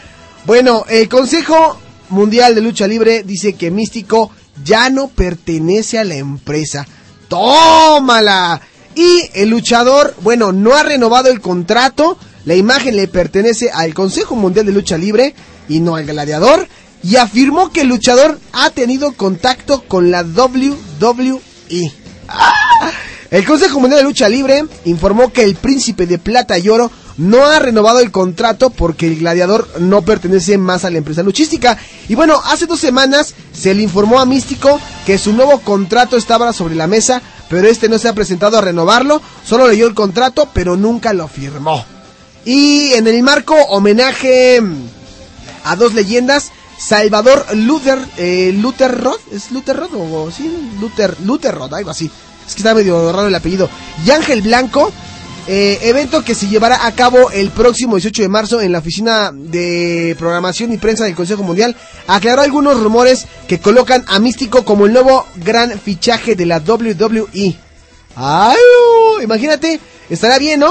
bueno, el Consejo Mundial de Lucha Libre dice que Místico ya no pertenece a la empresa. ¡Tómala! Y el luchador, bueno, no ha renovado el contrato. La imagen le pertenece al Consejo Mundial de Lucha Libre y no al gladiador. Y afirmó que el luchador ha tenido contacto con la WWE. ¡Ah! El Consejo Mundial de Lucha Libre informó que el Príncipe de Plata y Oro no ha renovado el contrato porque el gladiador no pertenece más a la empresa luchística. Y bueno, hace dos semanas se le informó a Místico que su nuevo contrato estaba sobre la mesa, pero este no se ha presentado a renovarlo, solo leyó el contrato, pero nunca lo firmó. Y en el marco homenaje a dos leyendas, Salvador Luther, eh, Luther Roth, ¿es Luther Roth o sí? Luther, Luther Roth, algo así. Es que está medio raro el apellido. Y Ángel Blanco, eh, evento que se llevará a cabo el próximo 18 de marzo en la oficina de programación y prensa del Consejo Mundial, aclaró algunos rumores que colocan a Místico como el nuevo gran fichaje de la WWE. ¡Ay! imagínate, estará bien, ¿no?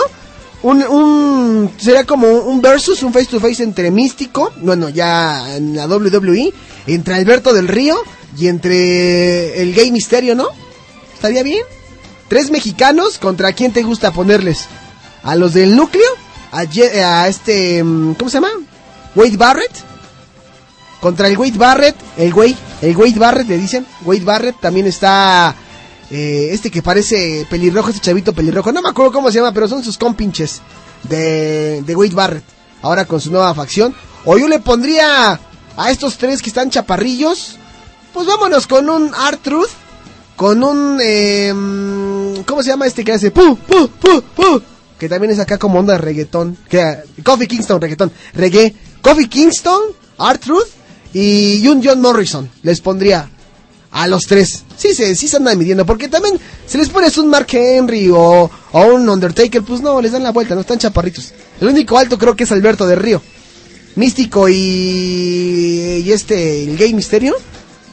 Un, un, será como un versus, un face to face entre Místico, bueno, ya en la WWE, entre Alberto del Río y entre el Gay Misterio, ¿no? ¿Estaría bien? Tres mexicanos, ¿contra quién te gusta ponerles? ¿A los del núcleo? ¿A, este... mm, ¿Cómo se llama? ¿Wade Barrett? Contra el Wade Barrett, el Wade, el Wade Barrett le dicen. Wade Barrett también está... eh, este que parece pelirrojo, este chavito pelirrojo. No me acuerdo cómo se llama, pero son sus compinches de, de Wade Barrett. Ahora con su nueva facción. O yo le pondría a estos tres que están chaparrillos. Pues vámonos con un R-Truth. Con un... eh, ¿Cómo se llama este que hace? ¡Pu, pu, pu, pu! Que también es acá como onda de reggaetón. Que, Coffee Kingston, reggaetón. Reggae. Coffee Kingston, R-Truth y un John Morrison. Les pondría a los tres. Sí, se, sí se andan midiendo. Porque también se les pones un Mark Henry o, o un Undertaker. Pues no, les dan la vuelta, no están chaparritos. El único alto creo que es Alberto del Río. Místico y, y este, el gay misterio,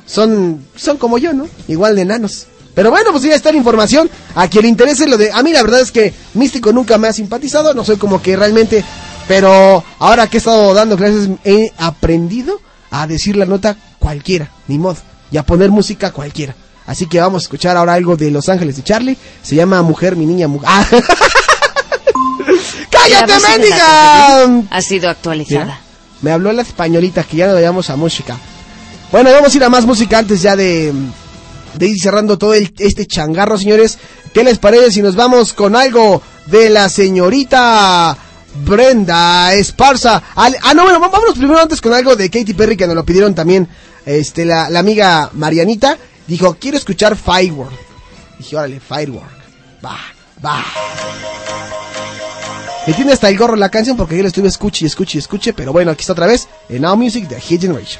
son, son como yo, ¿no? Igual de enanos. Pero bueno, pues ya está la información. A quien le interese lo de. A mí la verdad es que Místico nunca me ha simpatizado. No soy como que realmente. Pero ahora que he estado dando clases, he aprendido a decir la nota cualquiera, ni modo. Y a poner música cualquiera. Así que vamos a escuchar ahora algo de Los Ángeles de Charlie. Se llama Mujer, mi niña, mujer. Ah. ¡Cállate, mendiga! Ha sido actualizada. Me habló la españolita que ya no llamamos a música. Bueno, vamos a ir a más música antes ya de de ir cerrando todo este changarro, señores. ¿Qué les parece si nos vamos con algo de la señorita Brenda Esparza? Ah, no, bueno, vámonos primero antes con algo de Katy Perry que nos lo pidieron también este, la, la amiga Marianita. Dijo, quiero escuchar Firework. Dije, órale, Firework. Va, va. Me tiene hasta el gorro la canción porque yo la estuve escuche y escuche y escuche, pero bueno, aquí está otra vez en Now Music de Hit Generation.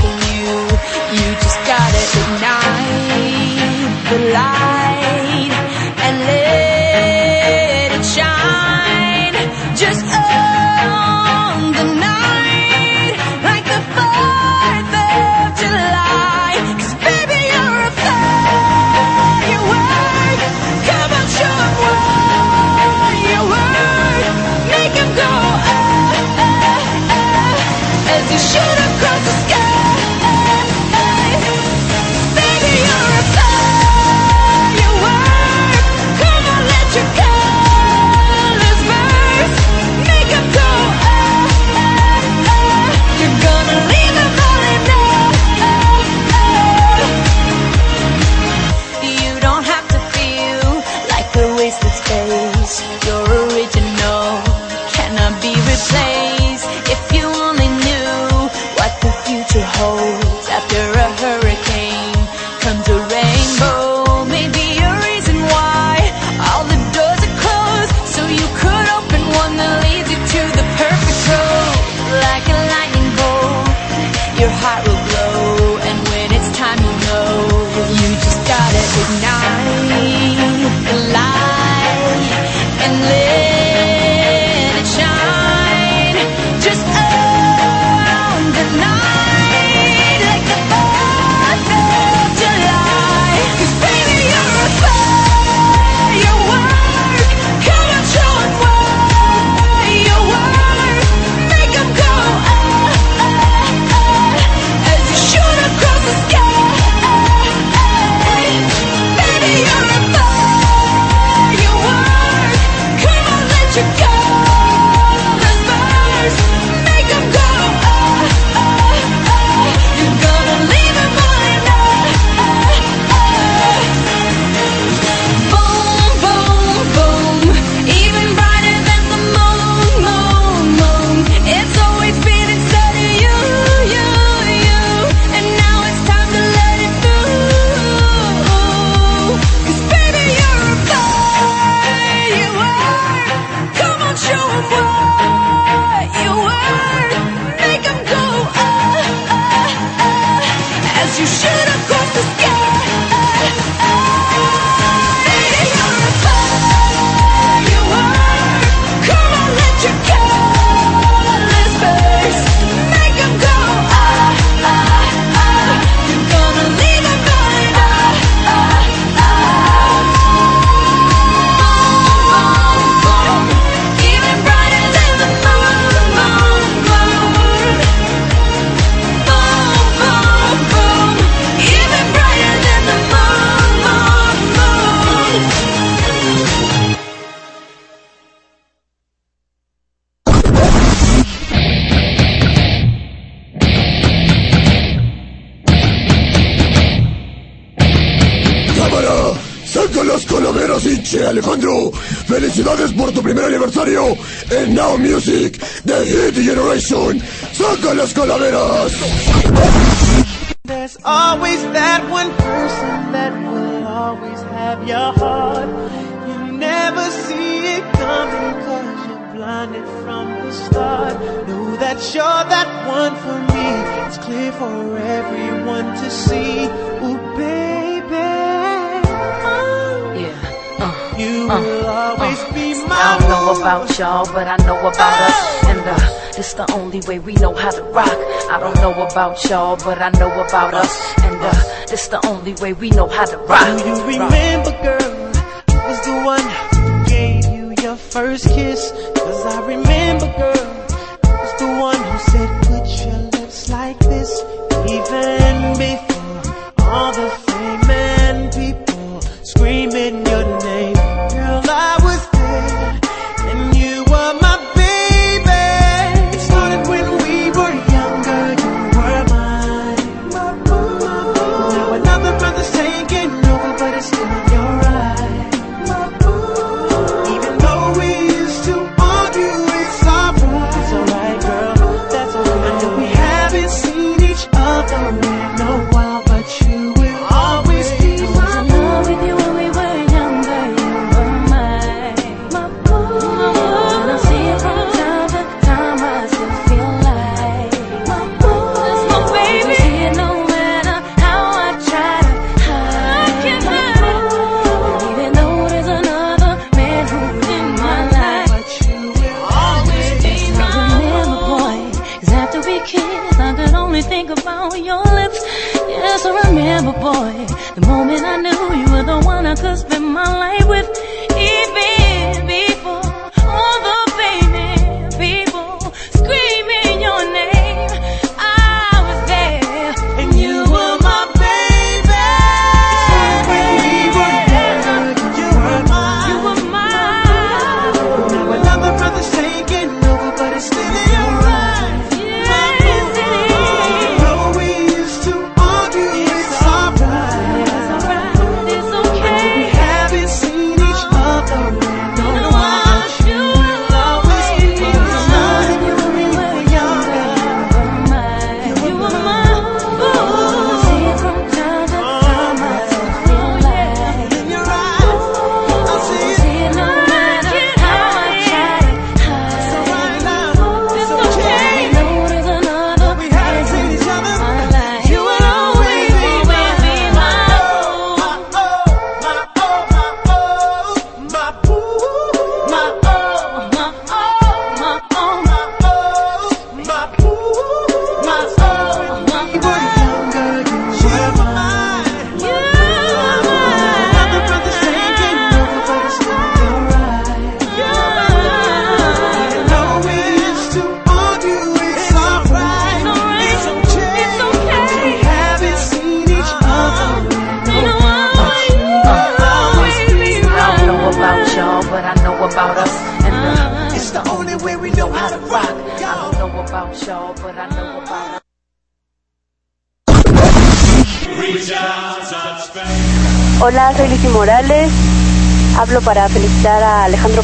about y'all, but I know about us. And uh, it's the only way we know how to rock. Do you remember, girl? I was the one who gave you your first kiss.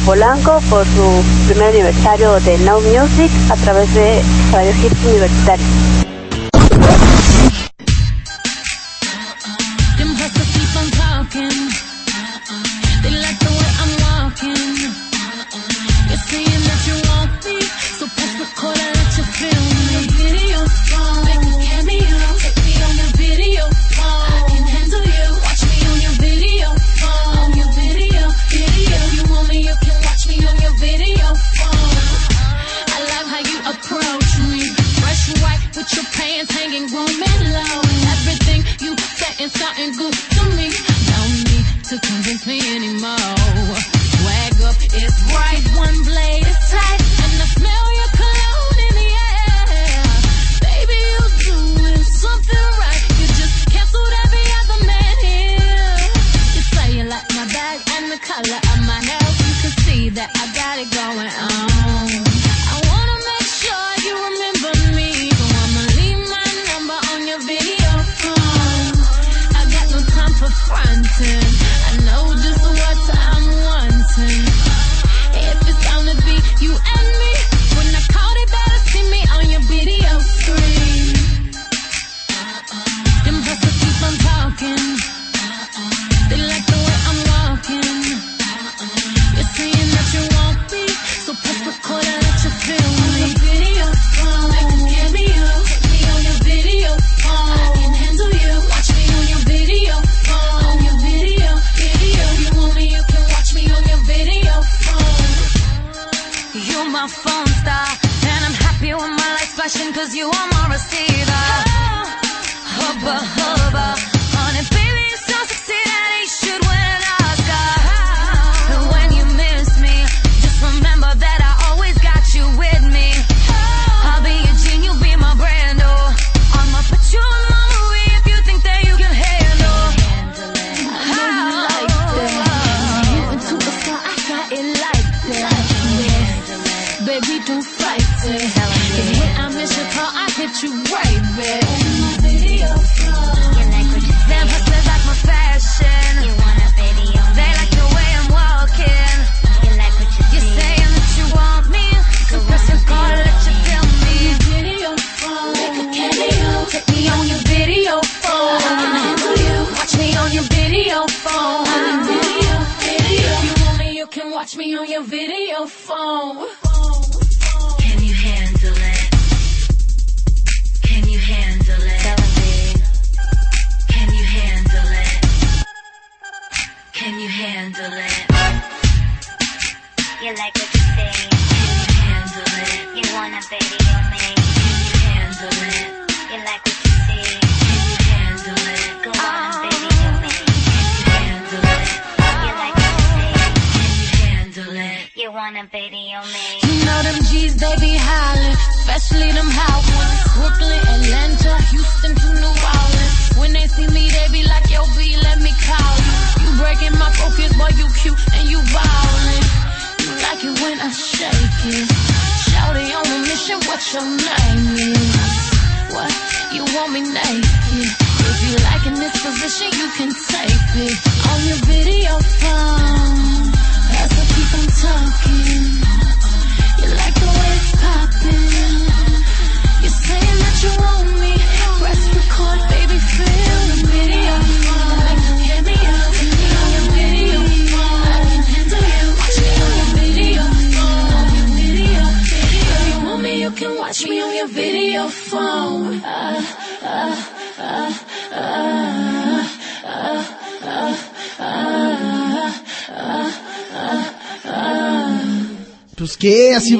Polanco por su primer aniversario de Now Music a través de Radio Hits Universitario.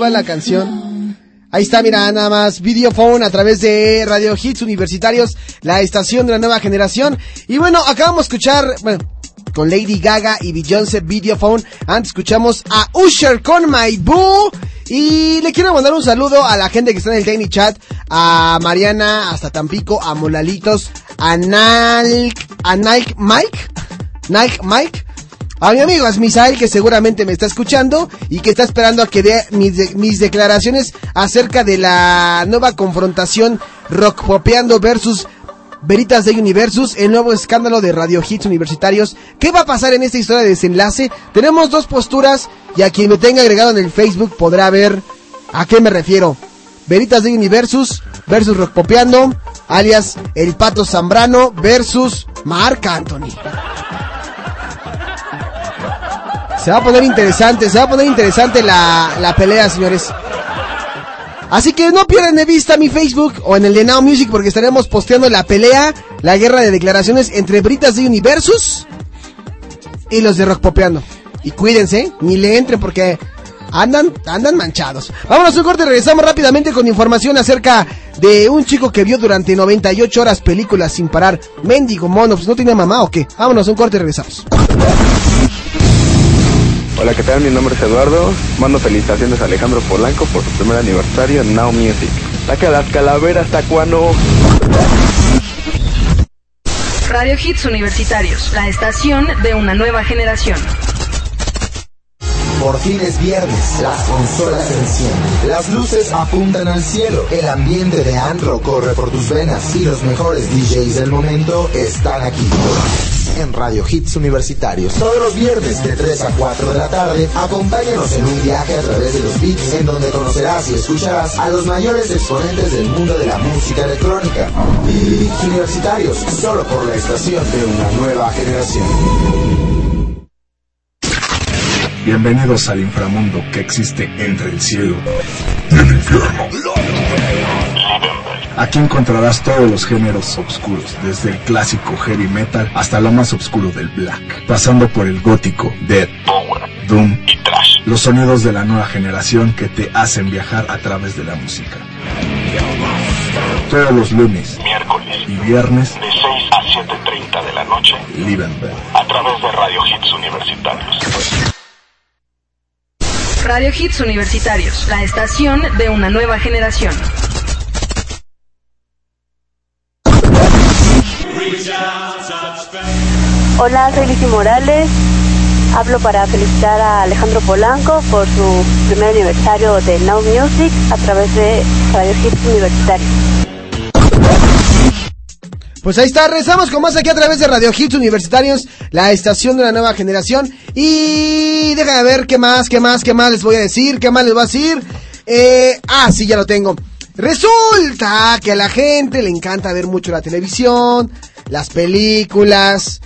La canción. Ahí está, mira, nada más, Videophone a través de Radio Hits Universitarios, la estación de la nueva generación. Y bueno, acabamos de escuchar, con Lady Gaga y Beyoncé Videophone. Antes escuchamos a Usher con My Boo. Y le quiero mandar un saludo a la gente que está en el Tiny Chat, a Mariana, hasta Tampico, a Molalitos, a Nalk, a Nike Mike, Nike Mike, a mi amigo Asmisael que seguramente me está escuchando y que está esperando a que dé mis, mis declaraciones acerca de la nueva confrontación rock popeando versus Veritas de Universus, el nuevo escándalo de Radio Hits Universitarios. ¿Qué va a pasar en esta historia de desenlace? Tenemos dos posturas y a quien me tenga agregado en el Facebook podrá ver a qué me refiero. Veritas de Universus versus Rock Popeando, alias El Pato Zambrano versus Marc Anthony. Se va a poner interesante, se va a poner interesante la, la pelea, señores. Así que no pierdan de vista mi Facebook o en el de Now Music porque estaremos posteando la pelea, la guerra de declaraciones entre Britas de Universus y los de Rock Popeando. Y cuídense, ni le entren porque andan, andan manchados. Vámonos a un corte regresamos rápidamente con información acerca de un chico que vio durante 98 horas películas sin parar. Mendigo mono, pues no tiene mamá o qué. Vámonos a un corte regresamos. Hola, ¿qué tal? Mi nombre es Eduardo. Mando felicitaciones a Alejandro Polanco por su primer aniversario en Now Music. Saca las calaveras, tacuano. Radio Hits Universitarios, la estación de una nueva generación. Por fin es viernes, las consolas se encienden, las luces apuntan al cielo, el ambiente de Andro corre por tus venas y los mejores DJs del momento están aquí. En Radio Hits Universitarios, todos los viernes de 3 a 4 de la tarde, acompáñanos en un viaje a través de los beats en donde conocerás y escucharás a los mayores exponentes del mundo de la música electrónica. Hits Universitarios, solo por la estación de una nueva generación. Bienvenidos al inframundo que existe entre el cielo Aquí encontrarás todos los géneros oscuros, desde el clásico heavy metal hasta lo más oscuro del black, pasando por el gótico, death, doom y trash. Los sonidos de la nueva generación que te hacen viajar a través de la música. Todos los lunes, Miércoles, y viernes, de 6 a 7.30 de la noche, Liebenberg. a través de Radio Hits Universitarios. Radio Hits Universitarios, la estación de una nueva generación. Hola, soy Lizzy Morales. Hablo para felicitar a Alejandro Polanco por su primer aniversario de Now Music a través de Radio Hits Universitario. Pues ahí está, rezamos con más aquí a través de Radio Hits Universitarios, la estación de la nueva generación. Y déjame ver qué más, qué más, qué más les voy a decir, qué más les voy a decir. Eh, ah, sí, ya lo tengo. Resulta que a la gente le encanta ver mucho la televisión, las películas,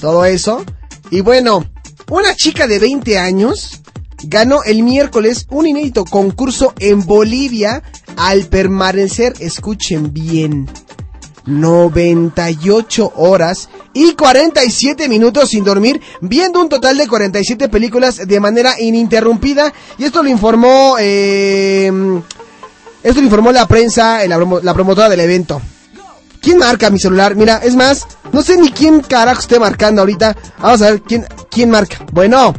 todo eso. Y bueno, una chica de 20 años ganó el miércoles un inédito concurso en Bolivia al permanecer, escuchen bien, 98 horas y 47 minutos sin dormir, viendo un total de 47 películas de manera ininterrumpida. Y esto lo informó, eh, esto lo informó la prensa, eh, la, promo- la promotora del evento. ¿Quién marca mi celular? Mira, es más, no sé ni quién carajo esté marcando ahorita. Vamos a ver quién, quién marca. Bueno.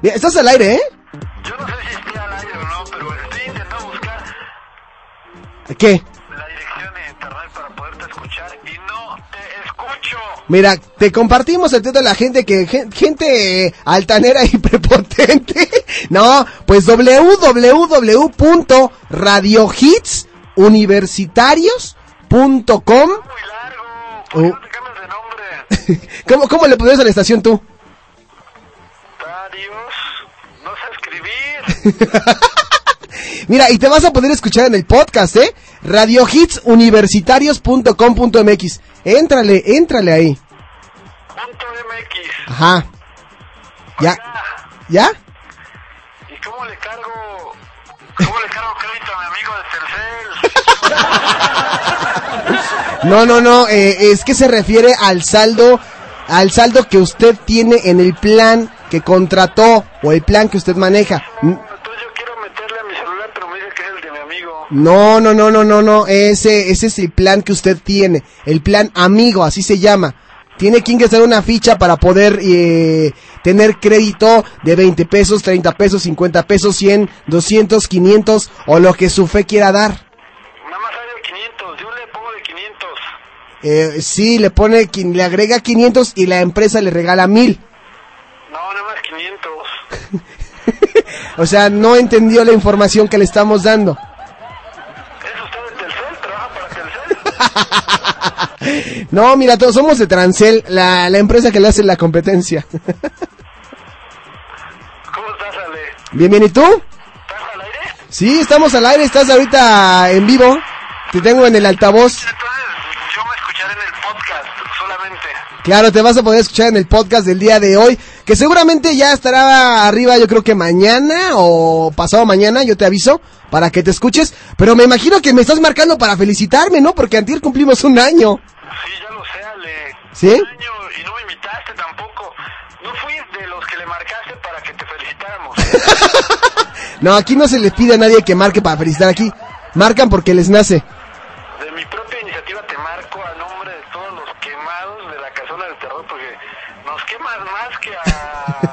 Mira, estás al aire, ¿eh? Yo no sé si estoy al aire o no, pero estoy intentando buscar. ¿Qué? Mira, te compartimos el texto de la gente que gen- gente eh, altanera y prepotente. No, pues www.radiohitsuniversitarios.com. Uh. ¿Cómo, ¿Cómo le pones a la estación tú? Mira, y te vas a poder escuchar en el podcast, ¿eh? Radiohitsuniversitarios.com.mx. Éntrale, éntrale ahí. Ajá. ¿Ya? ¿Ya? No, no, no, eh, es que se refiere al saldo, al saldo que usted tiene en el plan que contrató o el plan que usted maneja. No, no, no, no, no, no, ese, ese es el plan que usted tiene, el plan amigo, así se llama. Tiene que ingresar una ficha para poder eh, tener crédito de 20 pesos, 30 pesos, 50 pesos, 100, 200, 500 o lo que su fe quiera dar. Eh, sí, le pone, le agrega 500 y la empresa le regala 1000. O sea, no entendió la información que le estamos dando. No, mira, todos somos de Transel, la, la empresa que le hace la competencia. Bien, bien, ¿y tú? Sí, estamos al aire, estás ahorita en vivo. Te tengo en el altavoz. Claro, te vas a poder escuchar en el podcast del día de hoy, que seguramente ya estará arriba, yo creo que mañana o pasado mañana, yo te aviso, para que te escuches. Pero me imagino que me estás marcando para felicitarme, ¿no? Porque antier cumplimos un año. ¿Sí? No, aquí no se les pide a nadie que marque para felicitar aquí. Marcan porque les nace.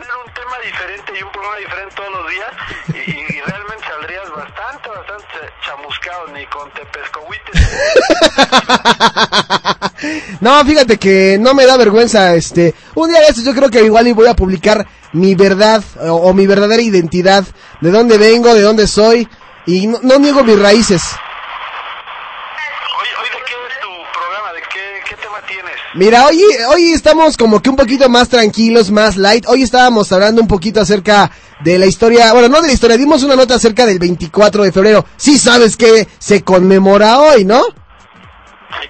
tener un tema diferente y un problema diferente todos los días y, y realmente saldrías bastante, bastante chamuscado, ni con tepescohuites. no, fíjate que no me da vergüenza, este, un día de estos yo creo que igual y voy a publicar mi verdad o, o mi verdadera identidad, de dónde vengo, de dónde soy y no, no niego mis raíces. Mira, hoy, hoy estamos como que un poquito más tranquilos, más light. Hoy estábamos hablando un poquito acerca de la historia, bueno, no de la historia, dimos una nota acerca del 24 de febrero. Sí sabes que se conmemora hoy, ¿no? Sí,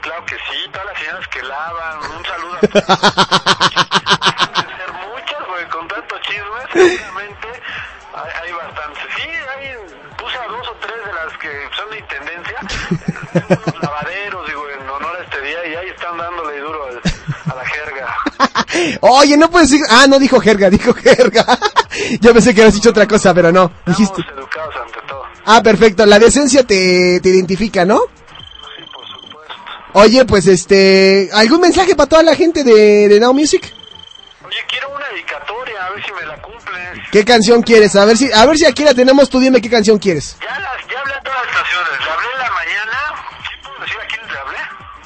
claro que sí, todas las señoras que lavan, un saludo a ser muchas, güey, con tanto chisme, seguramente hay, hay bastantes. Sí, hay, puse a dos o tres de las que son de intendencia, tengo unos lavaderos, digo, en honor a este día, y ahí están dándole duro al- a la jerga. Oye, no puedes decir, ah, no dijo jerga, dijo jerga. Yo pensé que habías dicho otra cosa, pero no, dijiste. Educados ante todo. Ah, perfecto, la decencia te, te identifica, ¿no? Oye, pues este, ¿algún mensaje para toda la gente de, de Now Music? Oye, quiero una dedicatoria, a ver si me la cumples. ¿Qué canción quieres? A ver si, a ver si aquí la tenemos, tú dime qué canción quieres. Ya, las, ya hablé a todas las estaciones,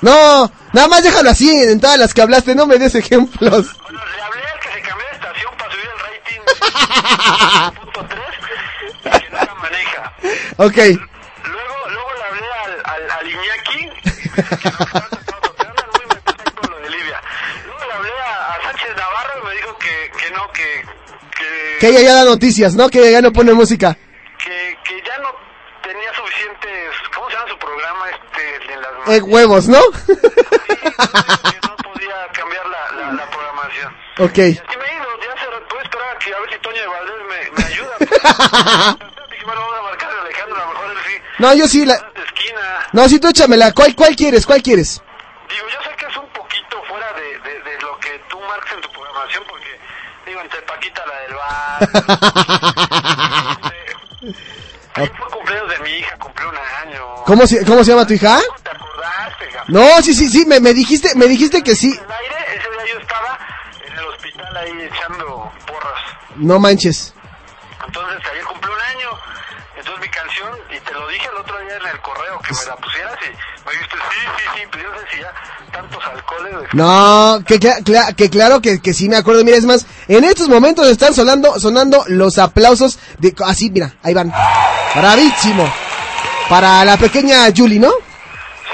No, nada más déjalo así en todas las que hablaste, no me des ejemplos. Le hablé al que se cambió de estación para subir el rating punto tres, que no la maneja. Ok, Luego, luego le hablé al, al, al Iñaki, por lo de Libia. Luego le hablé a, a Sánchez Navarro y me dijo que, que no, que, que, que ella ya da noticias, ¿no? Que ella ya no pone música. que, que ya no tenía suficientes, ¿cómo se llama su programa? Las Eh, huevos, ¿no? podía cambiar la, la, la programación. ok. Y así me he ido, ya se puedo esperar a a ver si Toño de Valdés me, me ayuda. Dije, bueno, vamos a marcar a Alejandro, a lo mejor él sí. No, yo sí la... No, sí, tú échamela. ¿Cuál, cuál quieres? ¿Cuál quieres? Digo, yo sé que es un poquito fuera de, de, de lo que tú marcas en tu programación, porque, digo, entre Paquita la del bar. Ayer fue cumpleaños de mi hija, cumplió un año. ¿Cómo se, cómo se llama tu hija? No, sí, sí, sí, me, me dijiste, me dijiste que sí. El aire, ese día yo estaba en el hospital ahí echando porras. No manches. Entonces ayer cumplió un año. Entonces mi canción, y te lo dije el otro día en el correo, que me la pusieras y me dijiste, sí, sí, sí, pero yo no sé si ya tantos alcoholes. de- No, que, cla- cla- que claro que, que sí me acuerdo. Mira, es más, en estos momentos están sonando, sonando los aplausos de... Así, mira, ahí van. Bravísimo. Para la pequeña Julie, ¿no?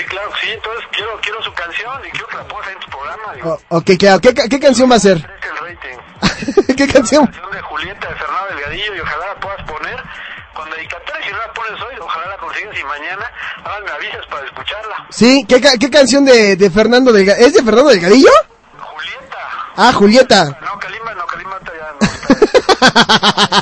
Sí, claro sí, entonces quiero, quiero su canción y quiero que la pongas en tu programa. Digo, O- ok, claro. ¿Qué, qué canción va a ser? ¿Qué canción? canción de Julieta de Fernando Delgadillo y ojalá la puedas poner con dedicatoria. Si no la pones hoy, ojalá la consigas y mañana ahora me avisas para escucharla. Sí, ¿qué, qué canción de, de Fernando Delgadillo? ¿Es de Fernando Delgadillo? Ah, Julieta. No, Kalimba no, Kalimba está ya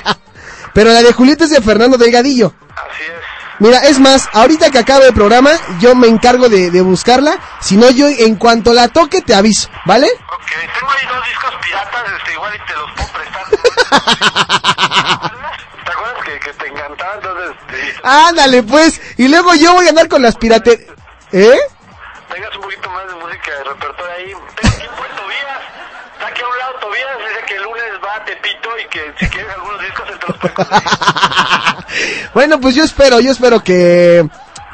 no. Pero la de Julieta es de Fernando Delgadillo. Así es. Mira, es más, ahorita que acabe el programa, yo me encargo de, de buscarla. Si no, yo en cuanto la toque te aviso, ¿vale? Ok, tengo ahí dos discos piratas, este, igual y te los puedo prestar. ¿Te acuerdas que, que te encantaba? Entonces, te- Ándale, pues. Y luego yo voy a andar con las pirates. ¿Eh? tengas un poquito más de música de repertorio ahí. Tengo en Tobías. Está aquí a un lado Tobías, dice que el lunes va a Tepito y que si quieres algunos discos se te los. Bueno, pues yo espero, yo espero que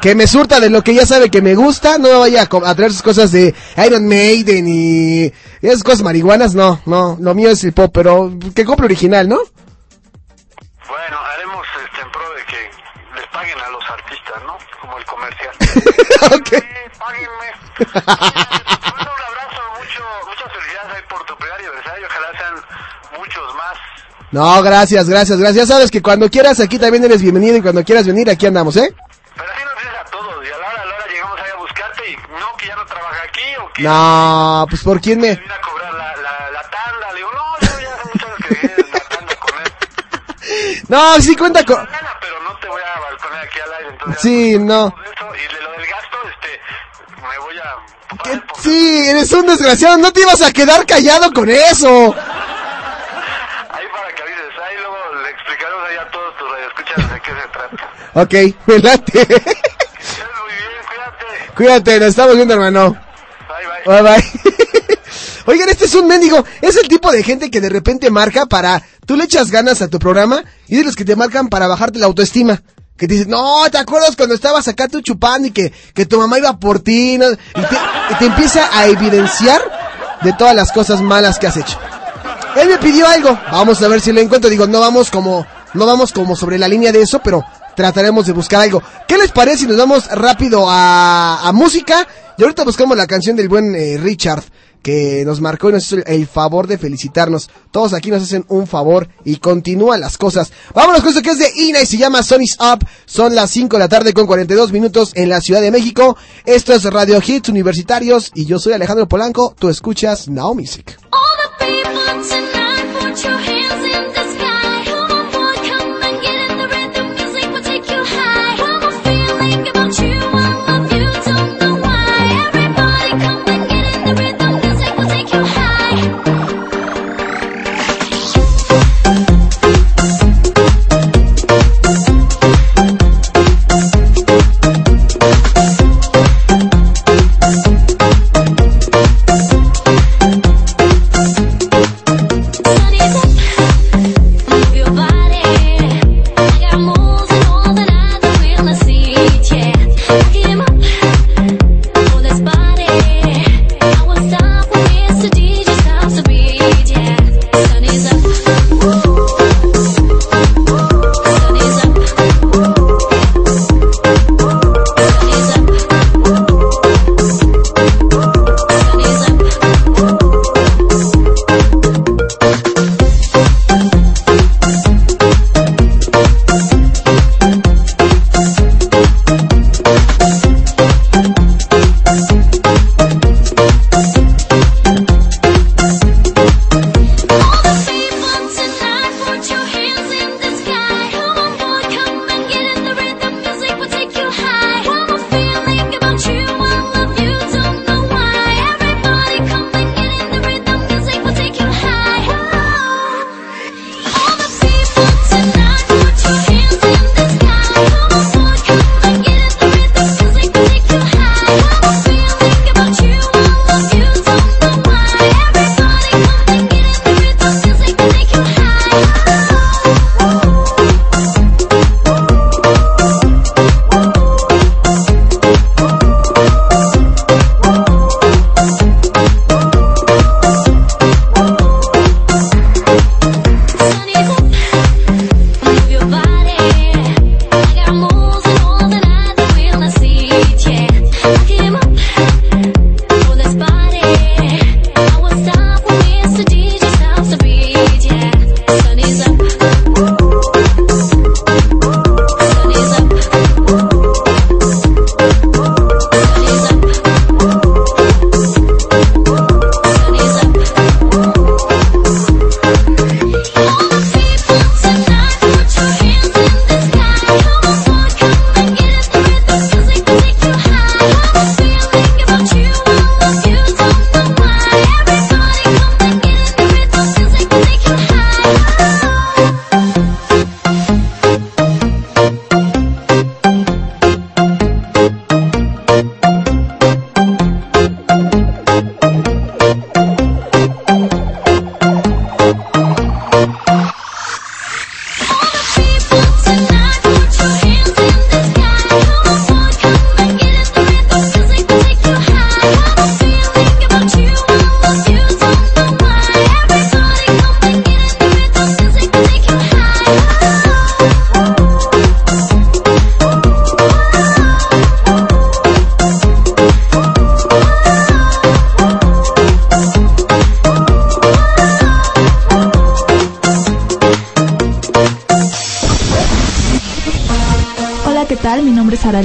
que me surta de lo que ya sabe que me gusta, no me vaya a, traer sus cosas de Iron Maiden y esas cosas marihuanas, no, no, lo mío es el pop, pero que compre original, ¿no? Bueno, haremos este, en pro de que les paguen a los artistas, ¿no? Como el comercial. ok. Páguenme. Un abrazo, mucho, muchas felicidades ahí por tu primer aniversario. Ojalá sean muchos más. No, gracias, gracias, gracias. Ya sabes que cuando quieras aquí también eres bienvenido y cuando quieras venir aquí andamos, ¿eh? Pero así nos dices a todos. Y a la hora, a la hora llegamos ahí a buscarte y no, que ya no trabaja aquí o que No, pues por quién me... viene a cobrar la, la, la tanda. Le digo, no, sí cuenta con... Pero no te voy a balconear aquí al aire. Entonces, Sí, no. y de lo del gasto, este, me voy a... Sí, eres un desgraciado, no te ibas a quedar callado con eso. Ahí para que avises. Ahí luego le explicaremos ahí a todos tus radioescuchas de qué se trata. Ok, me. Cuídate, nos estamos viendo, hermano. Bye, bye. Oigan, este es un mendigo. Es el tipo de gente que de repente marca para. Tú le echas ganas a tu programa y de los que te marcan para bajarte la autoestima. que te dicen, no, ¿te acuerdas cuando estabas acá tú chupando y que, que tu mamá iba por ti? no?" Y, te, y te empieza a evidenciar de todas las cosas malas que has hecho. Él me pidió algo, vamos a ver si lo encuentro. Digo, no vamos como, no vamos como sobre la línea de eso, pero trataremos de buscar algo. ¿Qué les parece si nos vamos rápido a, música? Y ahorita buscamos la canción del buen eh, Richard, que nos marcó y nos hizo el, favor de felicitarnos. Todos aquí nos hacen un favor y continúan las cosas. Vámonos con esto que es de Ina y se llama Sun is Up. Son las 5 de la tarde con 42 minutos en la Ciudad de México. Esto es Radio Hits Universitarios y yo soy Alejandro Polanco. Tú escuchas Now Music.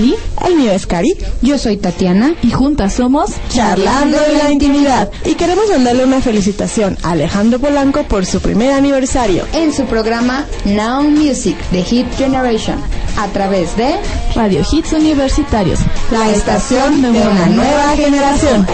Aralí. El mío es Cari. Yo soy Tatiana. Y juntas somos Charlando en la Intimidad. Y queremos mandarle una felicitación a Alejandro Polanco por su primer aniversario. En su programa Now Music de Hit Generation. A través de Radio Hits Universitarios. La estación de una nueva generación.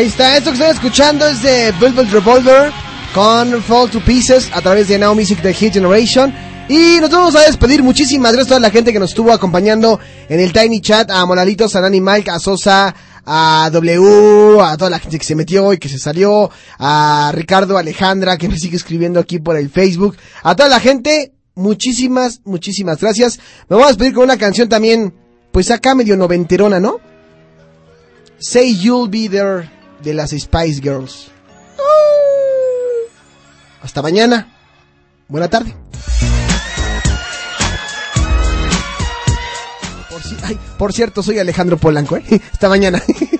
Ahí está, esto que están escuchando es de Velvet Revolver con Fall to Pieces a través de Now Music de Hit Generation. Y nos vamos a despedir. Muchísimas gracias a toda la gente que nos estuvo acompañando en el Tiny Chat. A Moralitos, a Nani Mike, a Sosa, a W, a toda la gente que se metió y que se salió. A Ricardo, Alejandra, que me sigue escribiendo aquí por el Facebook. A toda la gente, muchísimas, muchísimas gracias. Me voy a despedir con una canción también, pues acá medio noventerona, ¿no? Say You'll Be There de las Spice Girls. Hasta mañana. Buena tarde. Por, ci- ay, por cierto, soy Alejandro Polanco, ¿eh? Hasta mañana.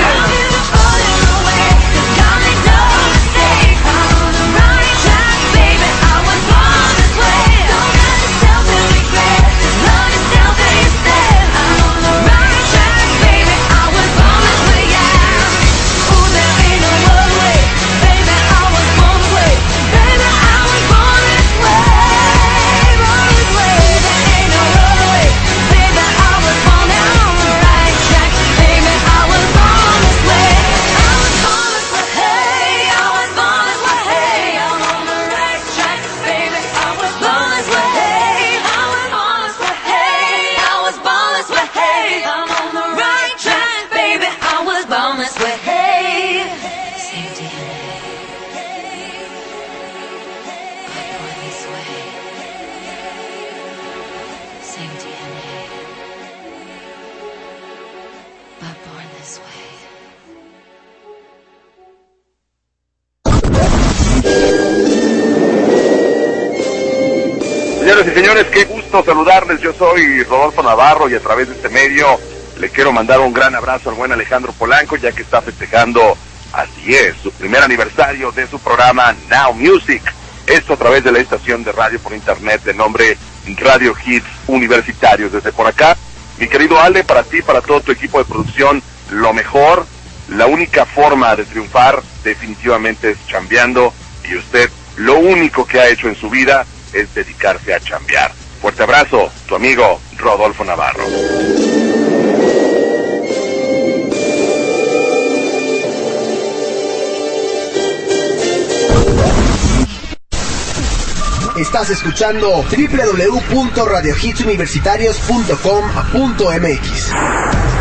Soy Rodolfo Navarro y a través de este medio le quiero mandar un gran abrazo al buen Alejandro Polanco, ya que está festejando, así es, su primer aniversario de su programa Now Music. Esto a través de la estación de radio por internet de nombre Radio Hits Universitarios. Desde por acá, mi querido Ale, para ti, para todo tu equipo de producción, lo mejor, la única forma de triunfar definitivamente es chambeando y usted lo único que ha hecho en su vida es dedicarse a chambear. Fuerte abrazo, tu amigo Rodolfo Navarro. Estás escuchando www.radiohitsuniversitarios.com.mx.